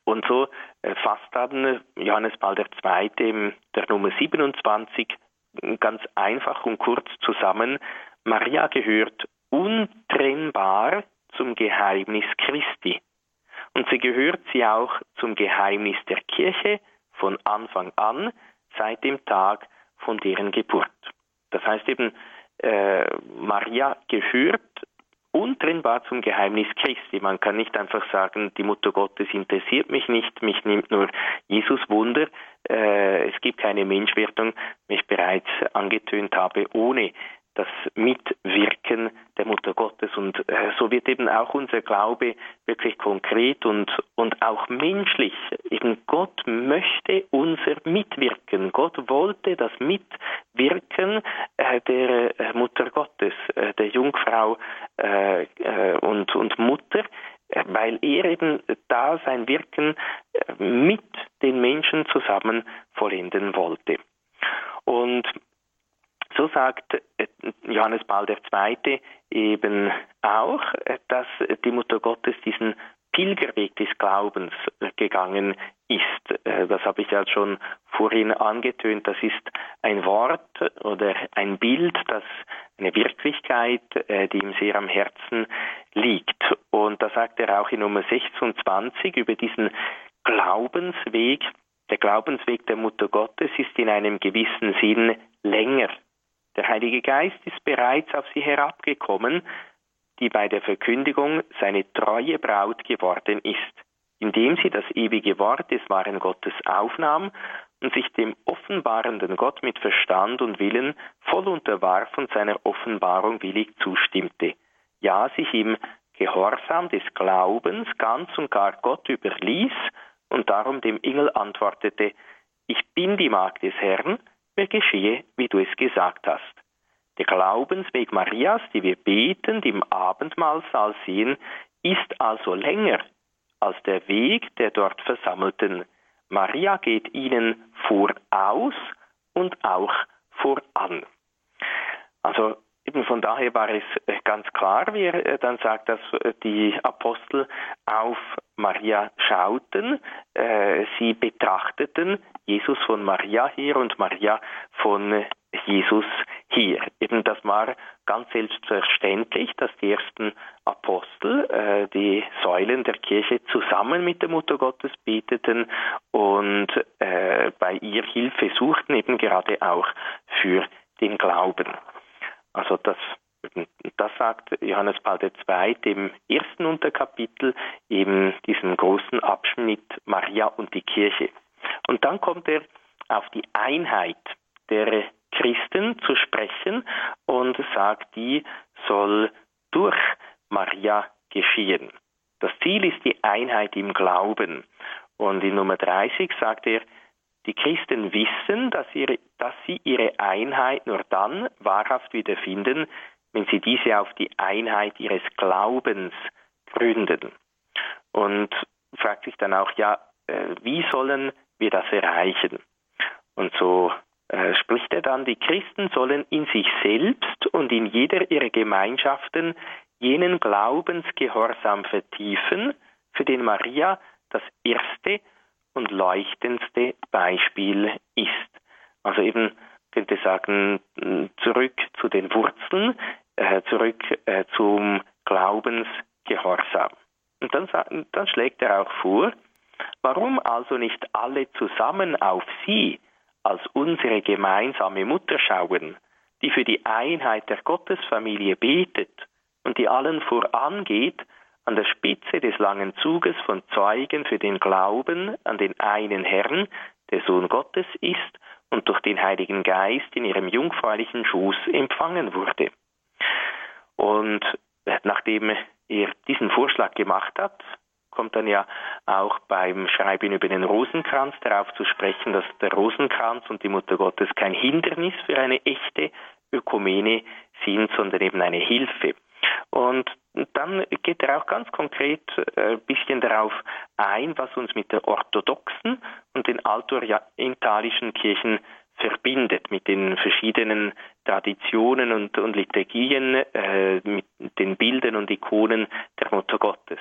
Und so äh, fasst dann Johannes Paul II. in der Nummer 27 ganz einfach und kurz zusammen, Maria gehört untrennbar zum Geheimnis Christi. Und sie gehört sie auch zum Geheimnis der Kirche von Anfang an, seit dem Tag von deren Geburt. Das heißt eben, äh, Maria gehört untrennbar zum Geheimnis Christi. Man kann nicht einfach sagen, die Mutter Gottes interessiert mich nicht, mich nimmt nur Jesus Wunder. Äh, es gibt keine Menschwertung, wie ich bereits angetönt habe, ohne das Mitwirken der Mutter Gottes. Und äh, so wird eben auch unser Glaube wirklich konkret und, und auch menschlich. Eben Gott möchte unser Mitwirken. Gott wollte das Mitwirken äh, der äh, Mutter Gottes, der Jungfrau und, und Mutter weil er eben da sein Wirken mit den Menschen zusammen vollenden wollte. Und so sagt äh, Johannes Paul II. eben auch, äh, dass die Mutter Gottes diesen Pilgerweg des Glaubens äh, gegangen ist. Das habe ich ja schon vorhin angetönt. Das ist ein Wort oder ein Bild, das eine Wirklichkeit, die ihm sehr am Herzen liegt. Und da sagt er auch in Nummer 26 über diesen Glaubensweg. Der Glaubensweg der Mutter Gottes ist in einem gewissen Sinn länger der Heilige Geist ist bereits auf sie herabgekommen, die bei der Verkündigung seine treue Braut geworden ist, indem sie das ewige Wort des wahren Gottes aufnahm und sich dem offenbarenden Gott mit Verstand und Willen voll unterwarf und seiner Offenbarung willig zustimmte, ja sich im Gehorsam des Glaubens ganz und gar Gott überließ und darum dem Engel antwortete, ich bin die Magd des Herrn, mir geschehe, wie du es gesagt hast. Der Glaubensweg Marias, die wir betend im Abendmahlsaal sehen, ist also länger als der Weg der dort Versammelten. Maria geht ihnen voraus und auch voran. Also eben von daher war es äh, ganz klar, wie er äh, dann sagt, dass äh, die Apostel auf Maria schauten, sie betrachteten Jesus von Maria hier und Maria von Jesus hier. Eben das war ganz selbstverständlich, dass die ersten Apostel äh, die Säulen der Kirche zusammen mit der Mutter Gottes beteten und äh, bei ihr Hilfe suchten, eben gerade auch für den Glauben. Also das das sagt Johannes Paul II. im ersten Unterkapitel, eben diesen großen Abschnitt Maria und die Kirche. Und dann kommt er auf die Einheit der Christen zu sprechen und sagt, die soll durch Maria geschehen. Das Ziel ist die Einheit im Glauben. Und in Nummer 30 sagt er, die Christen wissen, dass, ihre, dass sie ihre Einheit nur dann wahrhaft wiederfinden, wenn sie diese auf die Einheit ihres Glaubens gründen. Und fragt sich dann auch, ja, äh, wie sollen wir das erreichen? Und so äh, spricht er dann, die Christen sollen in sich selbst und in jeder ihrer Gemeinschaften jenen Glaubensgehorsam vertiefen, für den Maria das erste und leuchtendste Beispiel ist. Also eben könnte sagen, zurück zu den Wurzeln, äh, zurück äh, zum Glaubensgehorsam. Und dann, dann schlägt er auch vor, warum also nicht alle zusammen auf sie als unsere gemeinsame Mutter schauen, die für die Einheit der Gottesfamilie betet und die allen vorangeht, an der Spitze des langen Zuges von Zeugen für den Glauben an den einen Herrn, der Sohn Gottes ist und durch den Heiligen Geist in ihrem jungfräulichen Schoß empfangen wurde. Und nachdem er diesen Vorschlag gemacht hat, kommt dann ja auch beim Schreiben über den Rosenkranz darauf zu sprechen, dass der Rosenkranz und die Mutter Gottes kein Hindernis für eine echte Ökumene sind, sondern eben eine Hilfe. Und dann geht er auch ganz konkret ein äh, bisschen darauf ein, was uns mit der orthodoxen und den altorientalischen Kirchen verbindet, mit den verschiedenen Traditionen und, und Liturgien, äh, mit den Bildern und Ikonen der Mutter Gottes.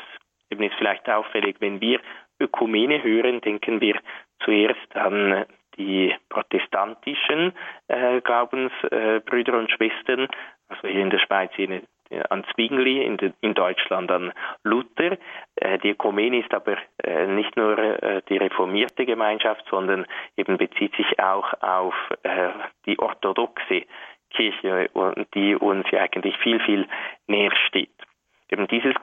Eben ist vielleicht auffällig, wenn wir Ökumene hören, denken wir zuerst an die protestantischen äh, Glaubensbrüder äh, und Schwestern, also hier in der Schweiz an Zwingli, in, in, Deutschland an Luther. Äh, die Ökumene ist aber äh, nicht nur äh, die reformierte Gemeinschaft, sondern eben bezieht sich auch auf äh, die orthodoxe Kirche, die uns ja eigentlich viel, viel näher steht. Eben dieses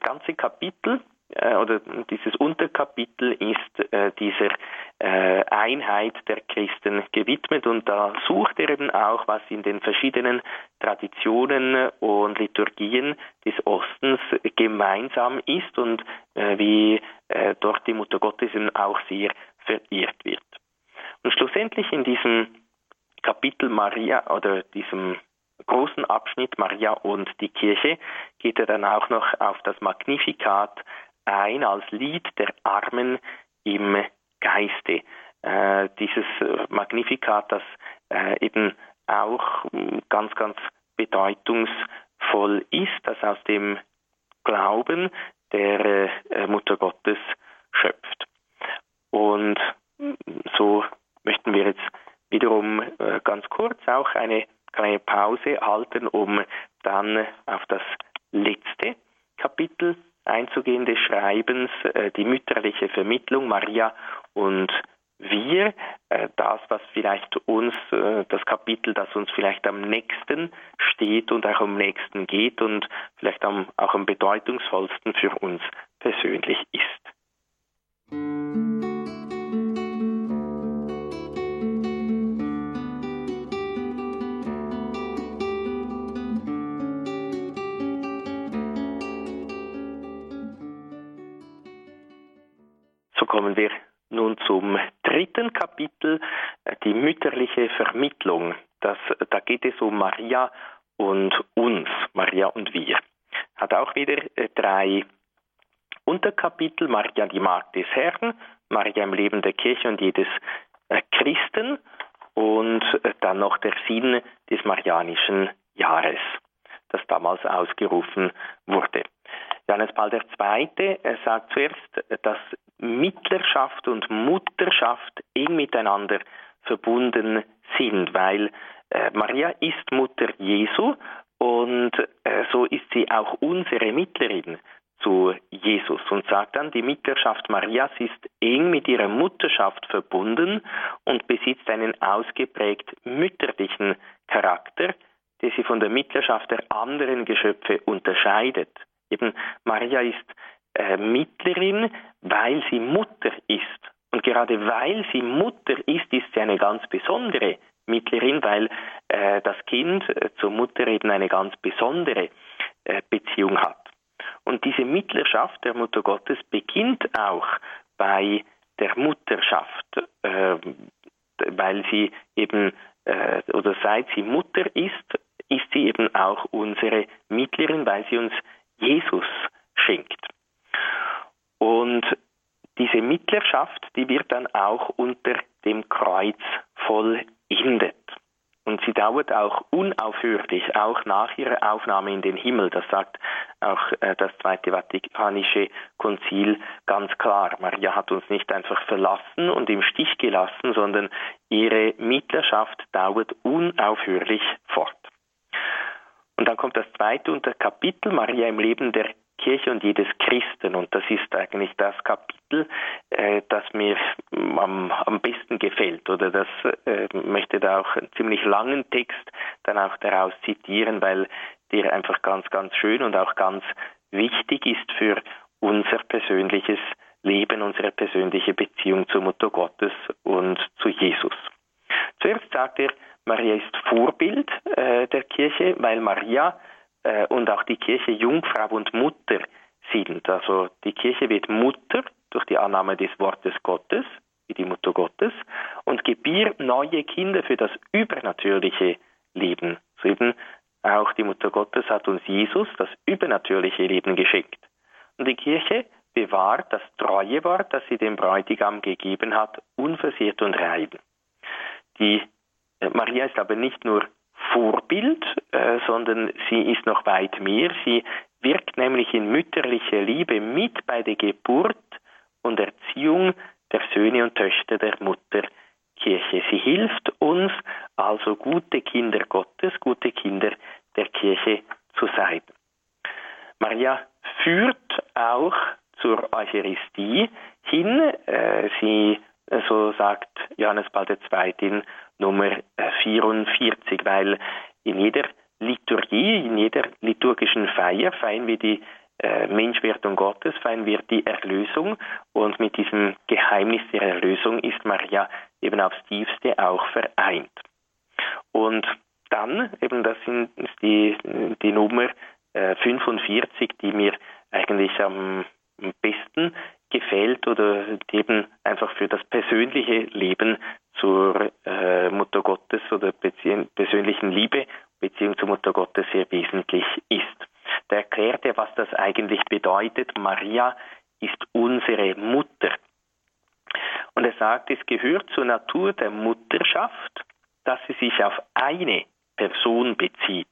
ganze Kapitel äh, oder dieses Unterkapitel ist äh, dieser äh, Einheit der Christen gewidmet und da sucht er eben auch, was in den verschiedenen Traditionen und Liturgien des Ostens gemeinsam ist und äh, wie äh, dort die Mutter Gottes eben auch sehr verehrt wird. Und schlussendlich in diesem Kapitel Maria oder diesem großen Abschnitt Maria und die Kirche geht er dann auch noch auf das Magnificat ein als Lied der Armen im Geiste. Äh, dieses Magnificat, das äh, eben auch ganz, ganz bedeutungsvoll ist, das aus dem Glauben der äh, Mutter Gottes schöpft. Und so möchten wir jetzt wiederum äh, ganz kurz auch eine kleine Pause halten, um dann auf das letzte Kapitel einzugehen des Schreibens, äh, die mütterliche Vermittlung Maria und wir, äh, das, was vielleicht uns, äh, das Kapitel, das uns vielleicht am nächsten steht und auch am nächsten geht und vielleicht am, auch am bedeutungsvollsten für uns persönlich ist. Kommen wir nun zum dritten Kapitel, äh, die mütterliche Vermittlung. Das, da geht es um Maria und uns, Maria und wir. Hat auch wieder äh, drei Unterkapitel, Maria die Magd des Herrn, Maria im Leben der Kirche und jedes äh, Christen und dann noch der Sinn des marianischen Jahres, das damals ausgerufen wurde. Johannes Paul II. sagt zuerst, dass Mittlerschaft und Mutterschaft eng miteinander verbunden sind, weil äh, Maria ist Mutter Jesu und äh, so ist sie auch unsere Mittlerin zu Jesus und sagt dann, die Mittlerschaft Marias ist eng mit ihrer Mutterschaft verbunden und besitzt einen ausgeprägt mütterlichen Charakter, der sie von der Mittlerschaft der anderen Geschöpfe unterscheidet. Eben Maria ist Mittlerin, weil sie Mutter ist. Und gerade weil sie Mutter ist, ist sie eine ganz besondere Mittlerin, weil äh, das Kind äh, zur Mutter eben eine ganz besondere äh, Beziehung hat. Und diese Mittlerschaft der Mutter Gottes beginnt auch bei der Mutterschaft, äh, weil sie eben äh, oder seit sie Mutter ist, ist sie eben auch unsere Mittlerin, weil sie uns Jesus schenkt. Und diese Mittlerschaft, die wird dann auch unter dem Kreuz vollendet. Und sie dauert auch unaufhörlich, auch nach ihrer Aufnahme in den Himmel. Das sagt auch äh, das Zweite Vatikanische Konzil ganz klar. Maria hat uns nicht einfach verlassen und im Stich gelassen, sondern ihre Mittlerschaft dauert unaufhörlich fort. Und dann kommt das zweite Unterkapitel, Maria im Leben der Kirche und jedes Christen. Und das ist eigentlich das Kapitel, äh, das mir am, am besten gefällt. Oder das äh, möchte da auch einen ziemlich langen Text dann auch daraus zitieren, weil der einfach ganz, ganz schön und auch ganz wichtig ist für unser persönliches Leben, unsere persönliche Beziehung zur Mutter Gottes und zu Jesus. Zuerst sagt er, Maria ist Vorbild äh, der Kirche, weil Maria äh, und auch die Kirche Jungfrau und Mutter sind. Also die Kirche wird Mutter durch die Annahme des Wortes Gottes, wie die Mutter Gottes, und gebiert neue Kinder für das übernatürliche Leben. So eben auch die Mutter Gottes hat uns Jesus das übernatürliche Leben geschenkt. Und die Kirche bewahrt das treue Wort, das sie dem Bräutigam gegeben hat, unversehrt und rein. Die äh, Maria ist aber nicht nur Vorbild, äh, sondern sie ist noch weit mehr. Sie wirkt nämlich in mütterlicher Liebe mit bei der Geburt und Erziehung der Söhne und Töchter der Mutterkirche. Sie hilft uns also gute Kinder Gottes, gute Kinder der Kirche zu sein. Maria führt auch zur Eucharistie hin. Äh, sie, so sagt Johannes Paul II. in Nummer 44, weil in jeder Liturgie, in jeder liturgischen Feier feiern wir die äh, Menschwerdung Gottes, feiern wir die Erlösung und mit diesem Geheimnis der Erlösung ist Maria eben aufs tiefste auch vereint. Und dann, eben das sind die, die Nummer äh, 45, die mir eigentlich am besten gefällt oder eben einfach für das persönliche Leben zur äh, Mutter Gottes oder persönlichen Liebe, Beziehung zur Mutter Gottes sehr wesentlich ist. Da erklärt er, was das eigentlich bedeutet. Maria ist unsere Mutter. Und er sagt, es gehört zur Natur der Mutterschaft, dass sie sich auf eine Person bezieht.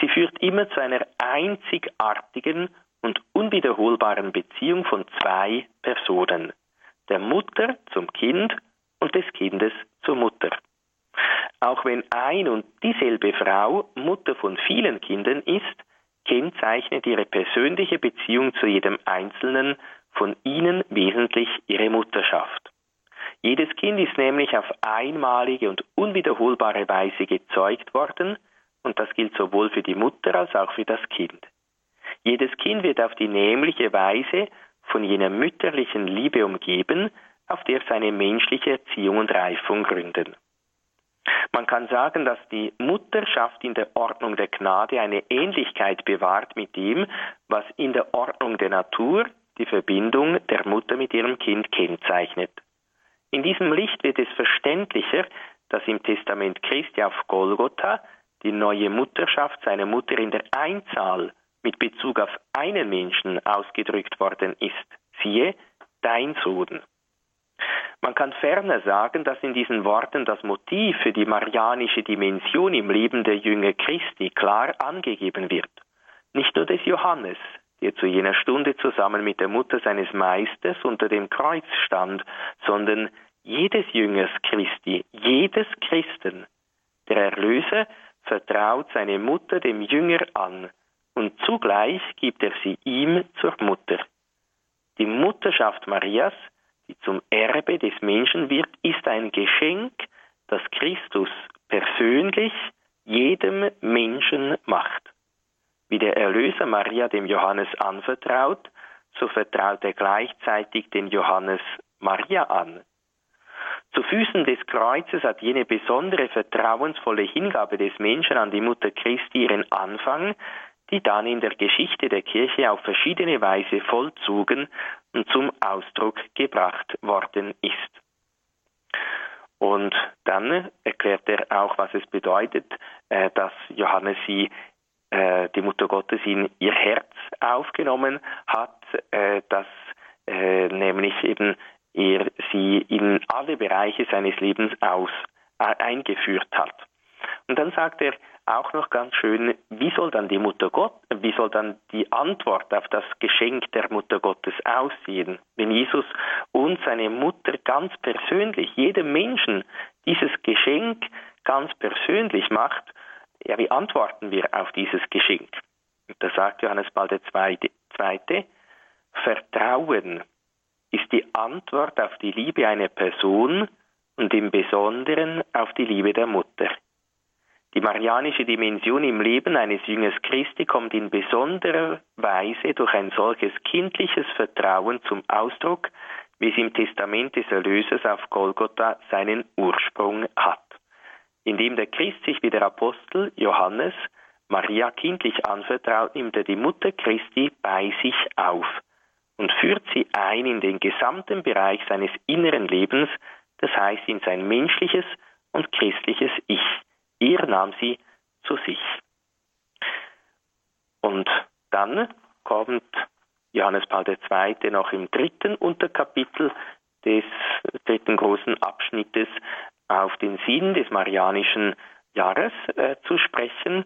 Sie führt immer zu einer einzigartigen und unwiederholbaren Beziehung von zwei Personen, der Mutter zum Kind und des Kindes zur Mutter. Auch wenn ein und dieselbe Frau Mutter von vielen Kindern ist, kennzeichnet ihre persönliche Beziehung zu jedem Einzelnen von ihnen wesentlich ihre Mutterschaft. Jedes Kind ist nämlich auf einmalige und unwiederholbare Weise gezeugt worden, und das gilt sowohl für die Mutter als auch für das Kind. Jedes Kind wird auf die nämliche Weise von jener mütterlichen Liebe umgeben, auf der seine menschliche Erziehung und Reifung gründen. Man kann sagen, dass die Mutterschaft in der Ordnung der Gnade eine Ähnlichkeit bewahrt mit dem, was in der Ordnung der Natur die Verbindung der Mutter mit ihrem Kind kennzeichnet. In diesem Licht wird es verständlicher, dass im Testament Christi auf Golgotha die neue Mutterschaft seiner Mutter in der Einzahl mit Bezug auf einen Menschen ausgedrückt worden ist. Siehe, dein Sohn. Man kann ferner sagen, dass in diesen Worten das Motiv für die marianische Dimension im Leben der Jünger Christi klar angegeben wird. Nicht nur des Johannes, der zu jener Stunde zusammen mit der Mutter seines Meisters unter dem Kreuz stand, sondern jedes Jüngers Christi, jedes Christen. Der Erlöser vertraut seine Mutter dem Jünger an und zugleich gibt er sie ihm zur Mutter. Die Mutterschaft Marias die zum Erbe des Menschen wird, ist ein Geschenk, das Christus persönlich jedem Menschen macht. Wie der Erlöser Maria dem Johannes anvertraut, so vertraut er gleichzeitig den Johannes Maria an. Zu Füßen des Kreuzes hat jene besondere vertrauensvolle Hingabe des Menschen an die Mutter Christi ihren Anfang, die dann in der Geschichte der Kirche auf verschiedene Weise vollzogen und zum Ausdruck gebracht worden ist. Und dann erklärt er auch, was es bedeutet, äh, dass Johannes sie, äh, die Mutter Gottes, in ihr Herz aufgenommen hat, äh, dass nämlich eben er sie in alle Bereiche seines Lebens aus eingeführt hat. Und dann sagt er, auch noch ganz schön, wie soll dann die Mutter Gott, wie soll dann die Antwort auf das Geschenk der Mutter Gottes aussehen, wenn Jesus und seine Mutter ganz persönlich, jedem Menschen dieses Geschenk ganz persönlich macht, ja, wie antworten wir auf dieses Geschenk? Und da sagt Johannes Paul II. Vertrauen ist die Antwort auf die Liebe einer Person und im Besonderen auf die Liebe der Mutter. Die marianische Dimension im Leben eines Jüngers Christi kommt in besonderer Weise durch ein solches kindliches Vertrauen zum Ausdruck, wie es im Testament des Erlösers auf Golgotha seinen Ursprung hat. Indem der Christ sich wie der Apostel Johannes Maria kindlich anvertraut, nimmt er die Mutter Christi bei sich auf und führt sie ein in den gesamten Bereich seines inneren Lebens, das heißt in sein menschliches und christliches Ich. Er nahm sie zu sich. Und dann kommt Johannes Paul II. noch im dritten Unterkapitel des dritten großen Abschnittes auf den Sinn des Marianischen Jahres äh, zu sprechen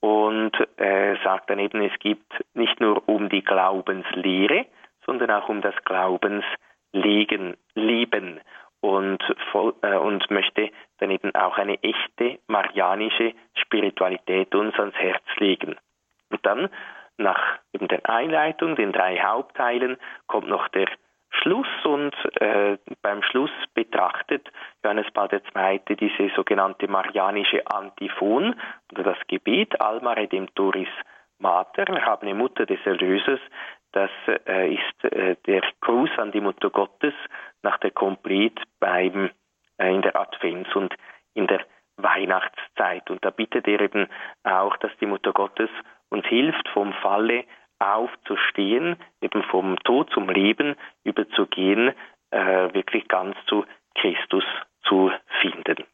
und äh, sagt dann eben, es gibt nicht nur um die Glaubenslehre, sondern auch um das Glaubenslegen, Leben und, voll, äh, und möchte dann eben auch eine echte marianische Spiritualität uns ans Herz legen. Und dann nach eben der Einleitung, den drei Hauptteilen, kommt noch der Schluss und äh, beim Schluss betrachtet Johannes Paul II. diese sogenannte marianische Antiphon oder das Gebet Alma Redemptoris Mater, erhabene Mutter des Erlösers, das äh, ist äh, der Gruß an die Mutter Gottes nach der Komplet beim, äh, in der Advents- und in der Weihnachtszeit. Und da bittet er eben auch, dass die Mutter Gottes uns hilft, vom Falle aufzustehen, eben vom Tod zum Leben überzugehen, äh, wirklich ganz zu Christus zu finden.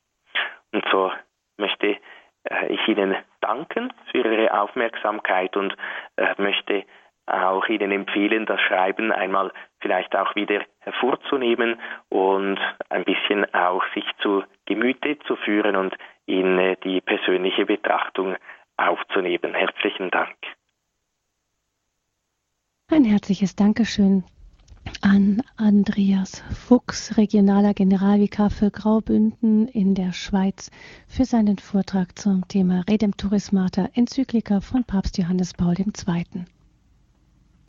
Und so möchte äh, ich Ihnen danken für Ihre Aufmerksamkeit und äh, möchte auch Ihnen empfehlen, das Schreiben einmal vielleicht auch wieder hervorzunehmen und ein bisschen auch sich zu Gemüte zu führen und in äh, die persönliche Betrachtung aufzunehmen. Herzlichen Dank. Ein herzliches Dankeschön an Andreas Fuchs, regionaler Generalvikar für Graubünden in der Schweiz, für seinen Vortrag zum Thema Redemptoris Mater, Enzyklika von Papst Johannes Paul II.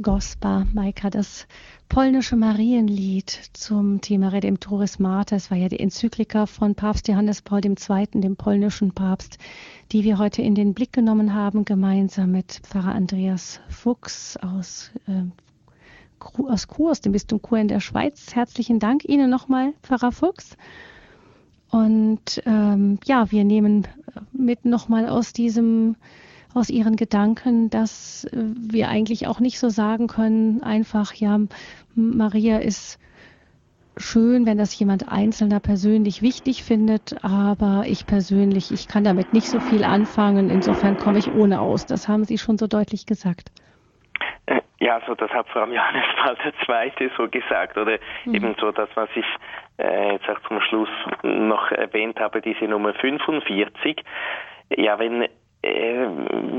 Gospa Majka, das polnische Marienlied zum Thema Redemptoris Mater. Es war ja die Enzyklika von Papst Johannes Paul II., dem polnischen Papst, die wir heute in den Blick genommen haben, gemeinsam mit Pfarrer Andreas Fuchs aus, äh, aus Chur, aus dem Bistum Chur in der Schweiz. Herzlichen Dank Ihnen nochmal, Pfarrer Fuchs. Und ähm, ja, wir nehmen mit nochmal aus diesem aus ihren Gedanken, dass äh, wir eigentlich auch nicht so sagen können, einfach, ja, Maria ist schön, wenn das jemand Einzelner persönlich wichtig findet, aber ich persönlich, ich kann damit nicht so viel anfangen. Insofern komme ich ohne aus. Das haben Sie schon so deutlich gesagt. Äh, ja, so das hat Frau Johannes Paul II. so gesagt, oder mhm. eben so das, was ich äh, jetzt auch zum Schluss noch erwähnt habe, diese Nummer 45. Ja, wenn, äh,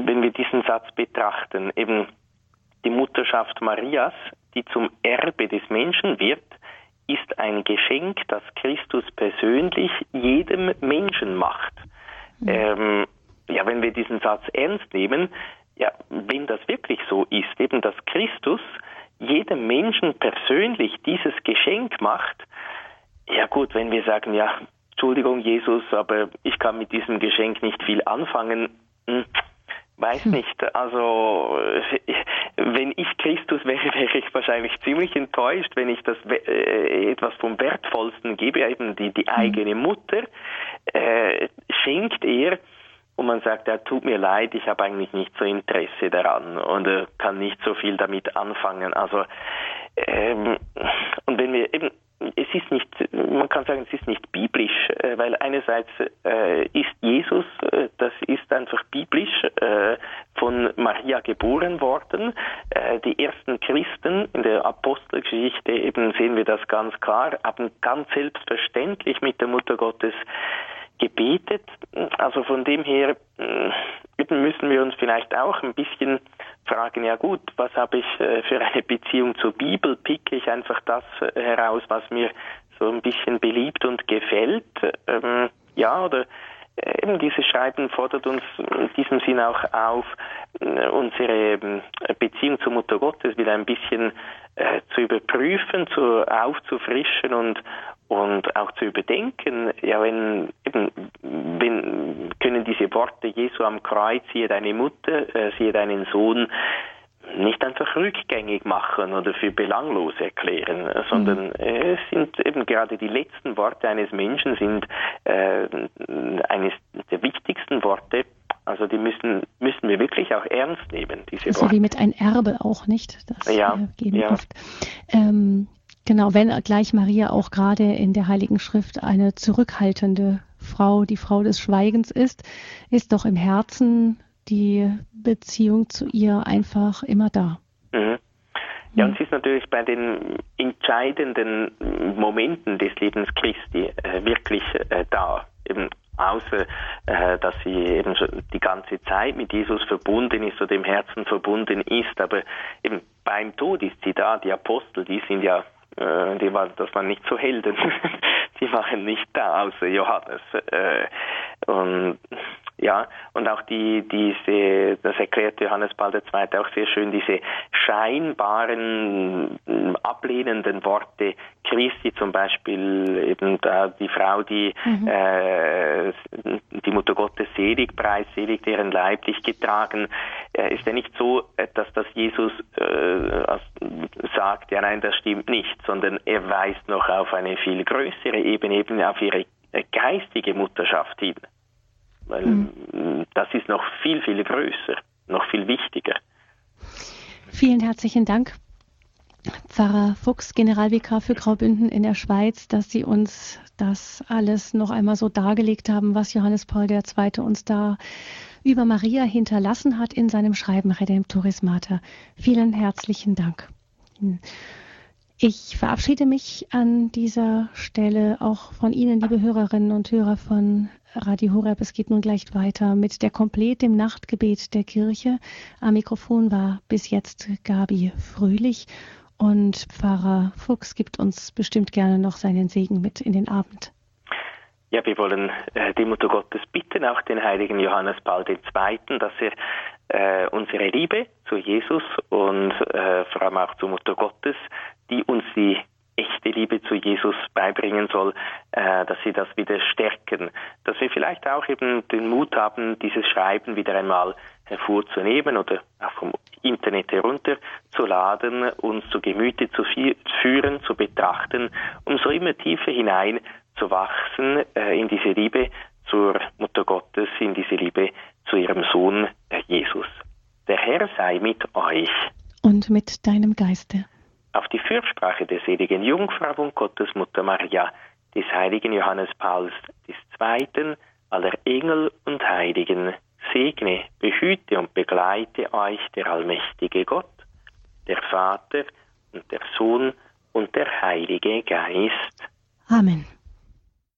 wenn wir diesen Satz betrachten, eben die Mutterschaft Marias, die zum Erbe des Menschen wird, ist ein Geschenk, das Christus persönlich jedem Menschen macht. Mhm. Ähm, ja, wenn wir diesen Satz ernst nehmen, ja, wenn das wirklich so ist, eben dass Christus jedem Menschen persönlich dieses Geschenk macht, ja gut, wenn wir sagen, ja, Entschuldigung Jesus, aber ich kann mit diesem Geschenk nicht viel anfangen, hm, weiß hm. nicht. Also wenn ich Christus wäre, wäre ich wahrscheinlich ziemlich enttäuscht, wenn ich das äh, etwas vom Wertvollsten gebe, eben die, die hm. eigene Mutter, äh, schenkt er und man sagt, ja, tut mir leid, ich habe eigentlich nicht so Interesse daran und äh, kann nicht so viel damit anfangen. Also ähm, und wenn wir eben es ist nicht, man kann sagen, es ist nicht biblisch, äh, weil einerseits äh, ist Jesus, äh, das ist einfach biblisch von Maria geboren worden. Die ersten Christen in der Apostelgeschichte eben sehen wir das ganz klar, haben ganz selbstverständlich mit der Mutter Gottes gebetet. Also von dem her müssen wir uns vielleicht auch ein bisschen fragen, ja gut, was habe ich äh, für eine Beziehung zur Bibel? Picke ich einfach das äh, heraus, was mir so ein bisschen beliebt und gefällt? Ähm, ja, oder eben dieses Schreiben fordert uns in diesem Sinn auch auf, unsere ähm, Beziehung zur Mutter Gottes wieder ein bisschen äh, zu überprüfen, zu aufzufrischen und und auch zu überdenken, ja, wenn eben, wenn können diese Worte Jesu am Kreuz, siehe deine Mutter, äh, siehe deinen Sohn, nicht einfach rückgängig machen oder für belanglos erklären, sondern mhm. es sind eben gerade die letzten Worte eines Menschen sind äh, eines der wichtigsten Worte. Also die müssen müssen wir wirklich auch ernst nehmen. Diese ist Worte. so wie mit ein Erbe auch nicht. Das ja, äh, geben ja. oft. Ähm, Genau, wenn gleich Maria auch gerade in der Heiligen Schrift eine zurückhaltende Frau, die Frau des Schweigens ist, ist doch im Herzen die Beziehung zu ihr einfach immer da. Mhm. Ja, und sie ist natürlich bei den entscheidenden Momenten des Lebens Christi äh, wirklich äh, da. Eben außer äh, dass sie eben schon die ganze Zeit mit Jesus verbunden ist oder im Herzen verbunden ist, aber eben beim Tod ist sie da. Die Apostel, die sind ja äh, die war, das waren nicht so Helden. die waren nicht da, außer Johannes. Äh, und ja, und auch die, diese, das erklärt Johannes Paul II. auch sehr schön, diese scheinbaren ablehnenden Worte Christi, zum Beispiel eben da die Frau, die mhm. äh, die Mutter Gottes selig, preisselig, deren leiblich getragen, äh, ist ja nicht so, äh, dass das Jesus äh, sagt, ja nein, das stimmt nicht, sondern er weist noch auf eine viel größere Ebene, eben auf ihre äh, geistige Mutterschaft hin weil mhm. das ist noch viel, viel größer, noch viel wichtiger. Vielen herzlichen Dank, Pfarrer Fuchs, Generalvikar für Graubünden in der Schweiz, dass Sie uns das alles noch einmal so dargelegt haben, was Johannes Paul II. uns da über Maria hinterlassen hat in seinem Schreiben Redemptoris Mater. Vielen herzlichen Dank. Ich verabschiede mich an dieser Stelle auch von Ihnen, liebe Hörerinnen und Hörer von Radio Horeb. Es geht nun gleich weiter mit der Komplett im Nachtgebet der Kirche. Am Mikrofon war bis jetzt Gabi Fröhlich und Pfarrer Fuchs gibt uns bestimmt gerne noch seinen Segen mit in den Abend. Ja, wir wollen äh, die Mutter Gottes bitten, auch den heiligen Johannes Paul II., dass er äh, unsere Liebe zu Jesus und äh, vor allem auch zur Mutter Gottes, die uns die echte Liebe zu Jesus beibringen soll, äh, dass sie das wieder stärken. Dass wir vielleicht auch eben den Mut haben, dieses Schreiben wieder einmal hervorzunehmen oder auch vom Internet herunterzuladen, uns zu Gemüte zu führen, zu betrachten, um so immer tiefer hinein zu wachsen äh, in diese Liebe zur Mutter Gottes, in diese Liebe zu ihrem Sohn äh, Jesus. Der Herr sei mit euch. Und mit deinem Geiste. auf die Fürsprache der seligen Jungfrau und Gottesmutter Maria, des heiligen Johannes Pauls II., aller Engel und Heiligen, segne, behüte und begleite euch der allmächtige Gott, der Vater und der Sohn und der Heilige Geist. Amen.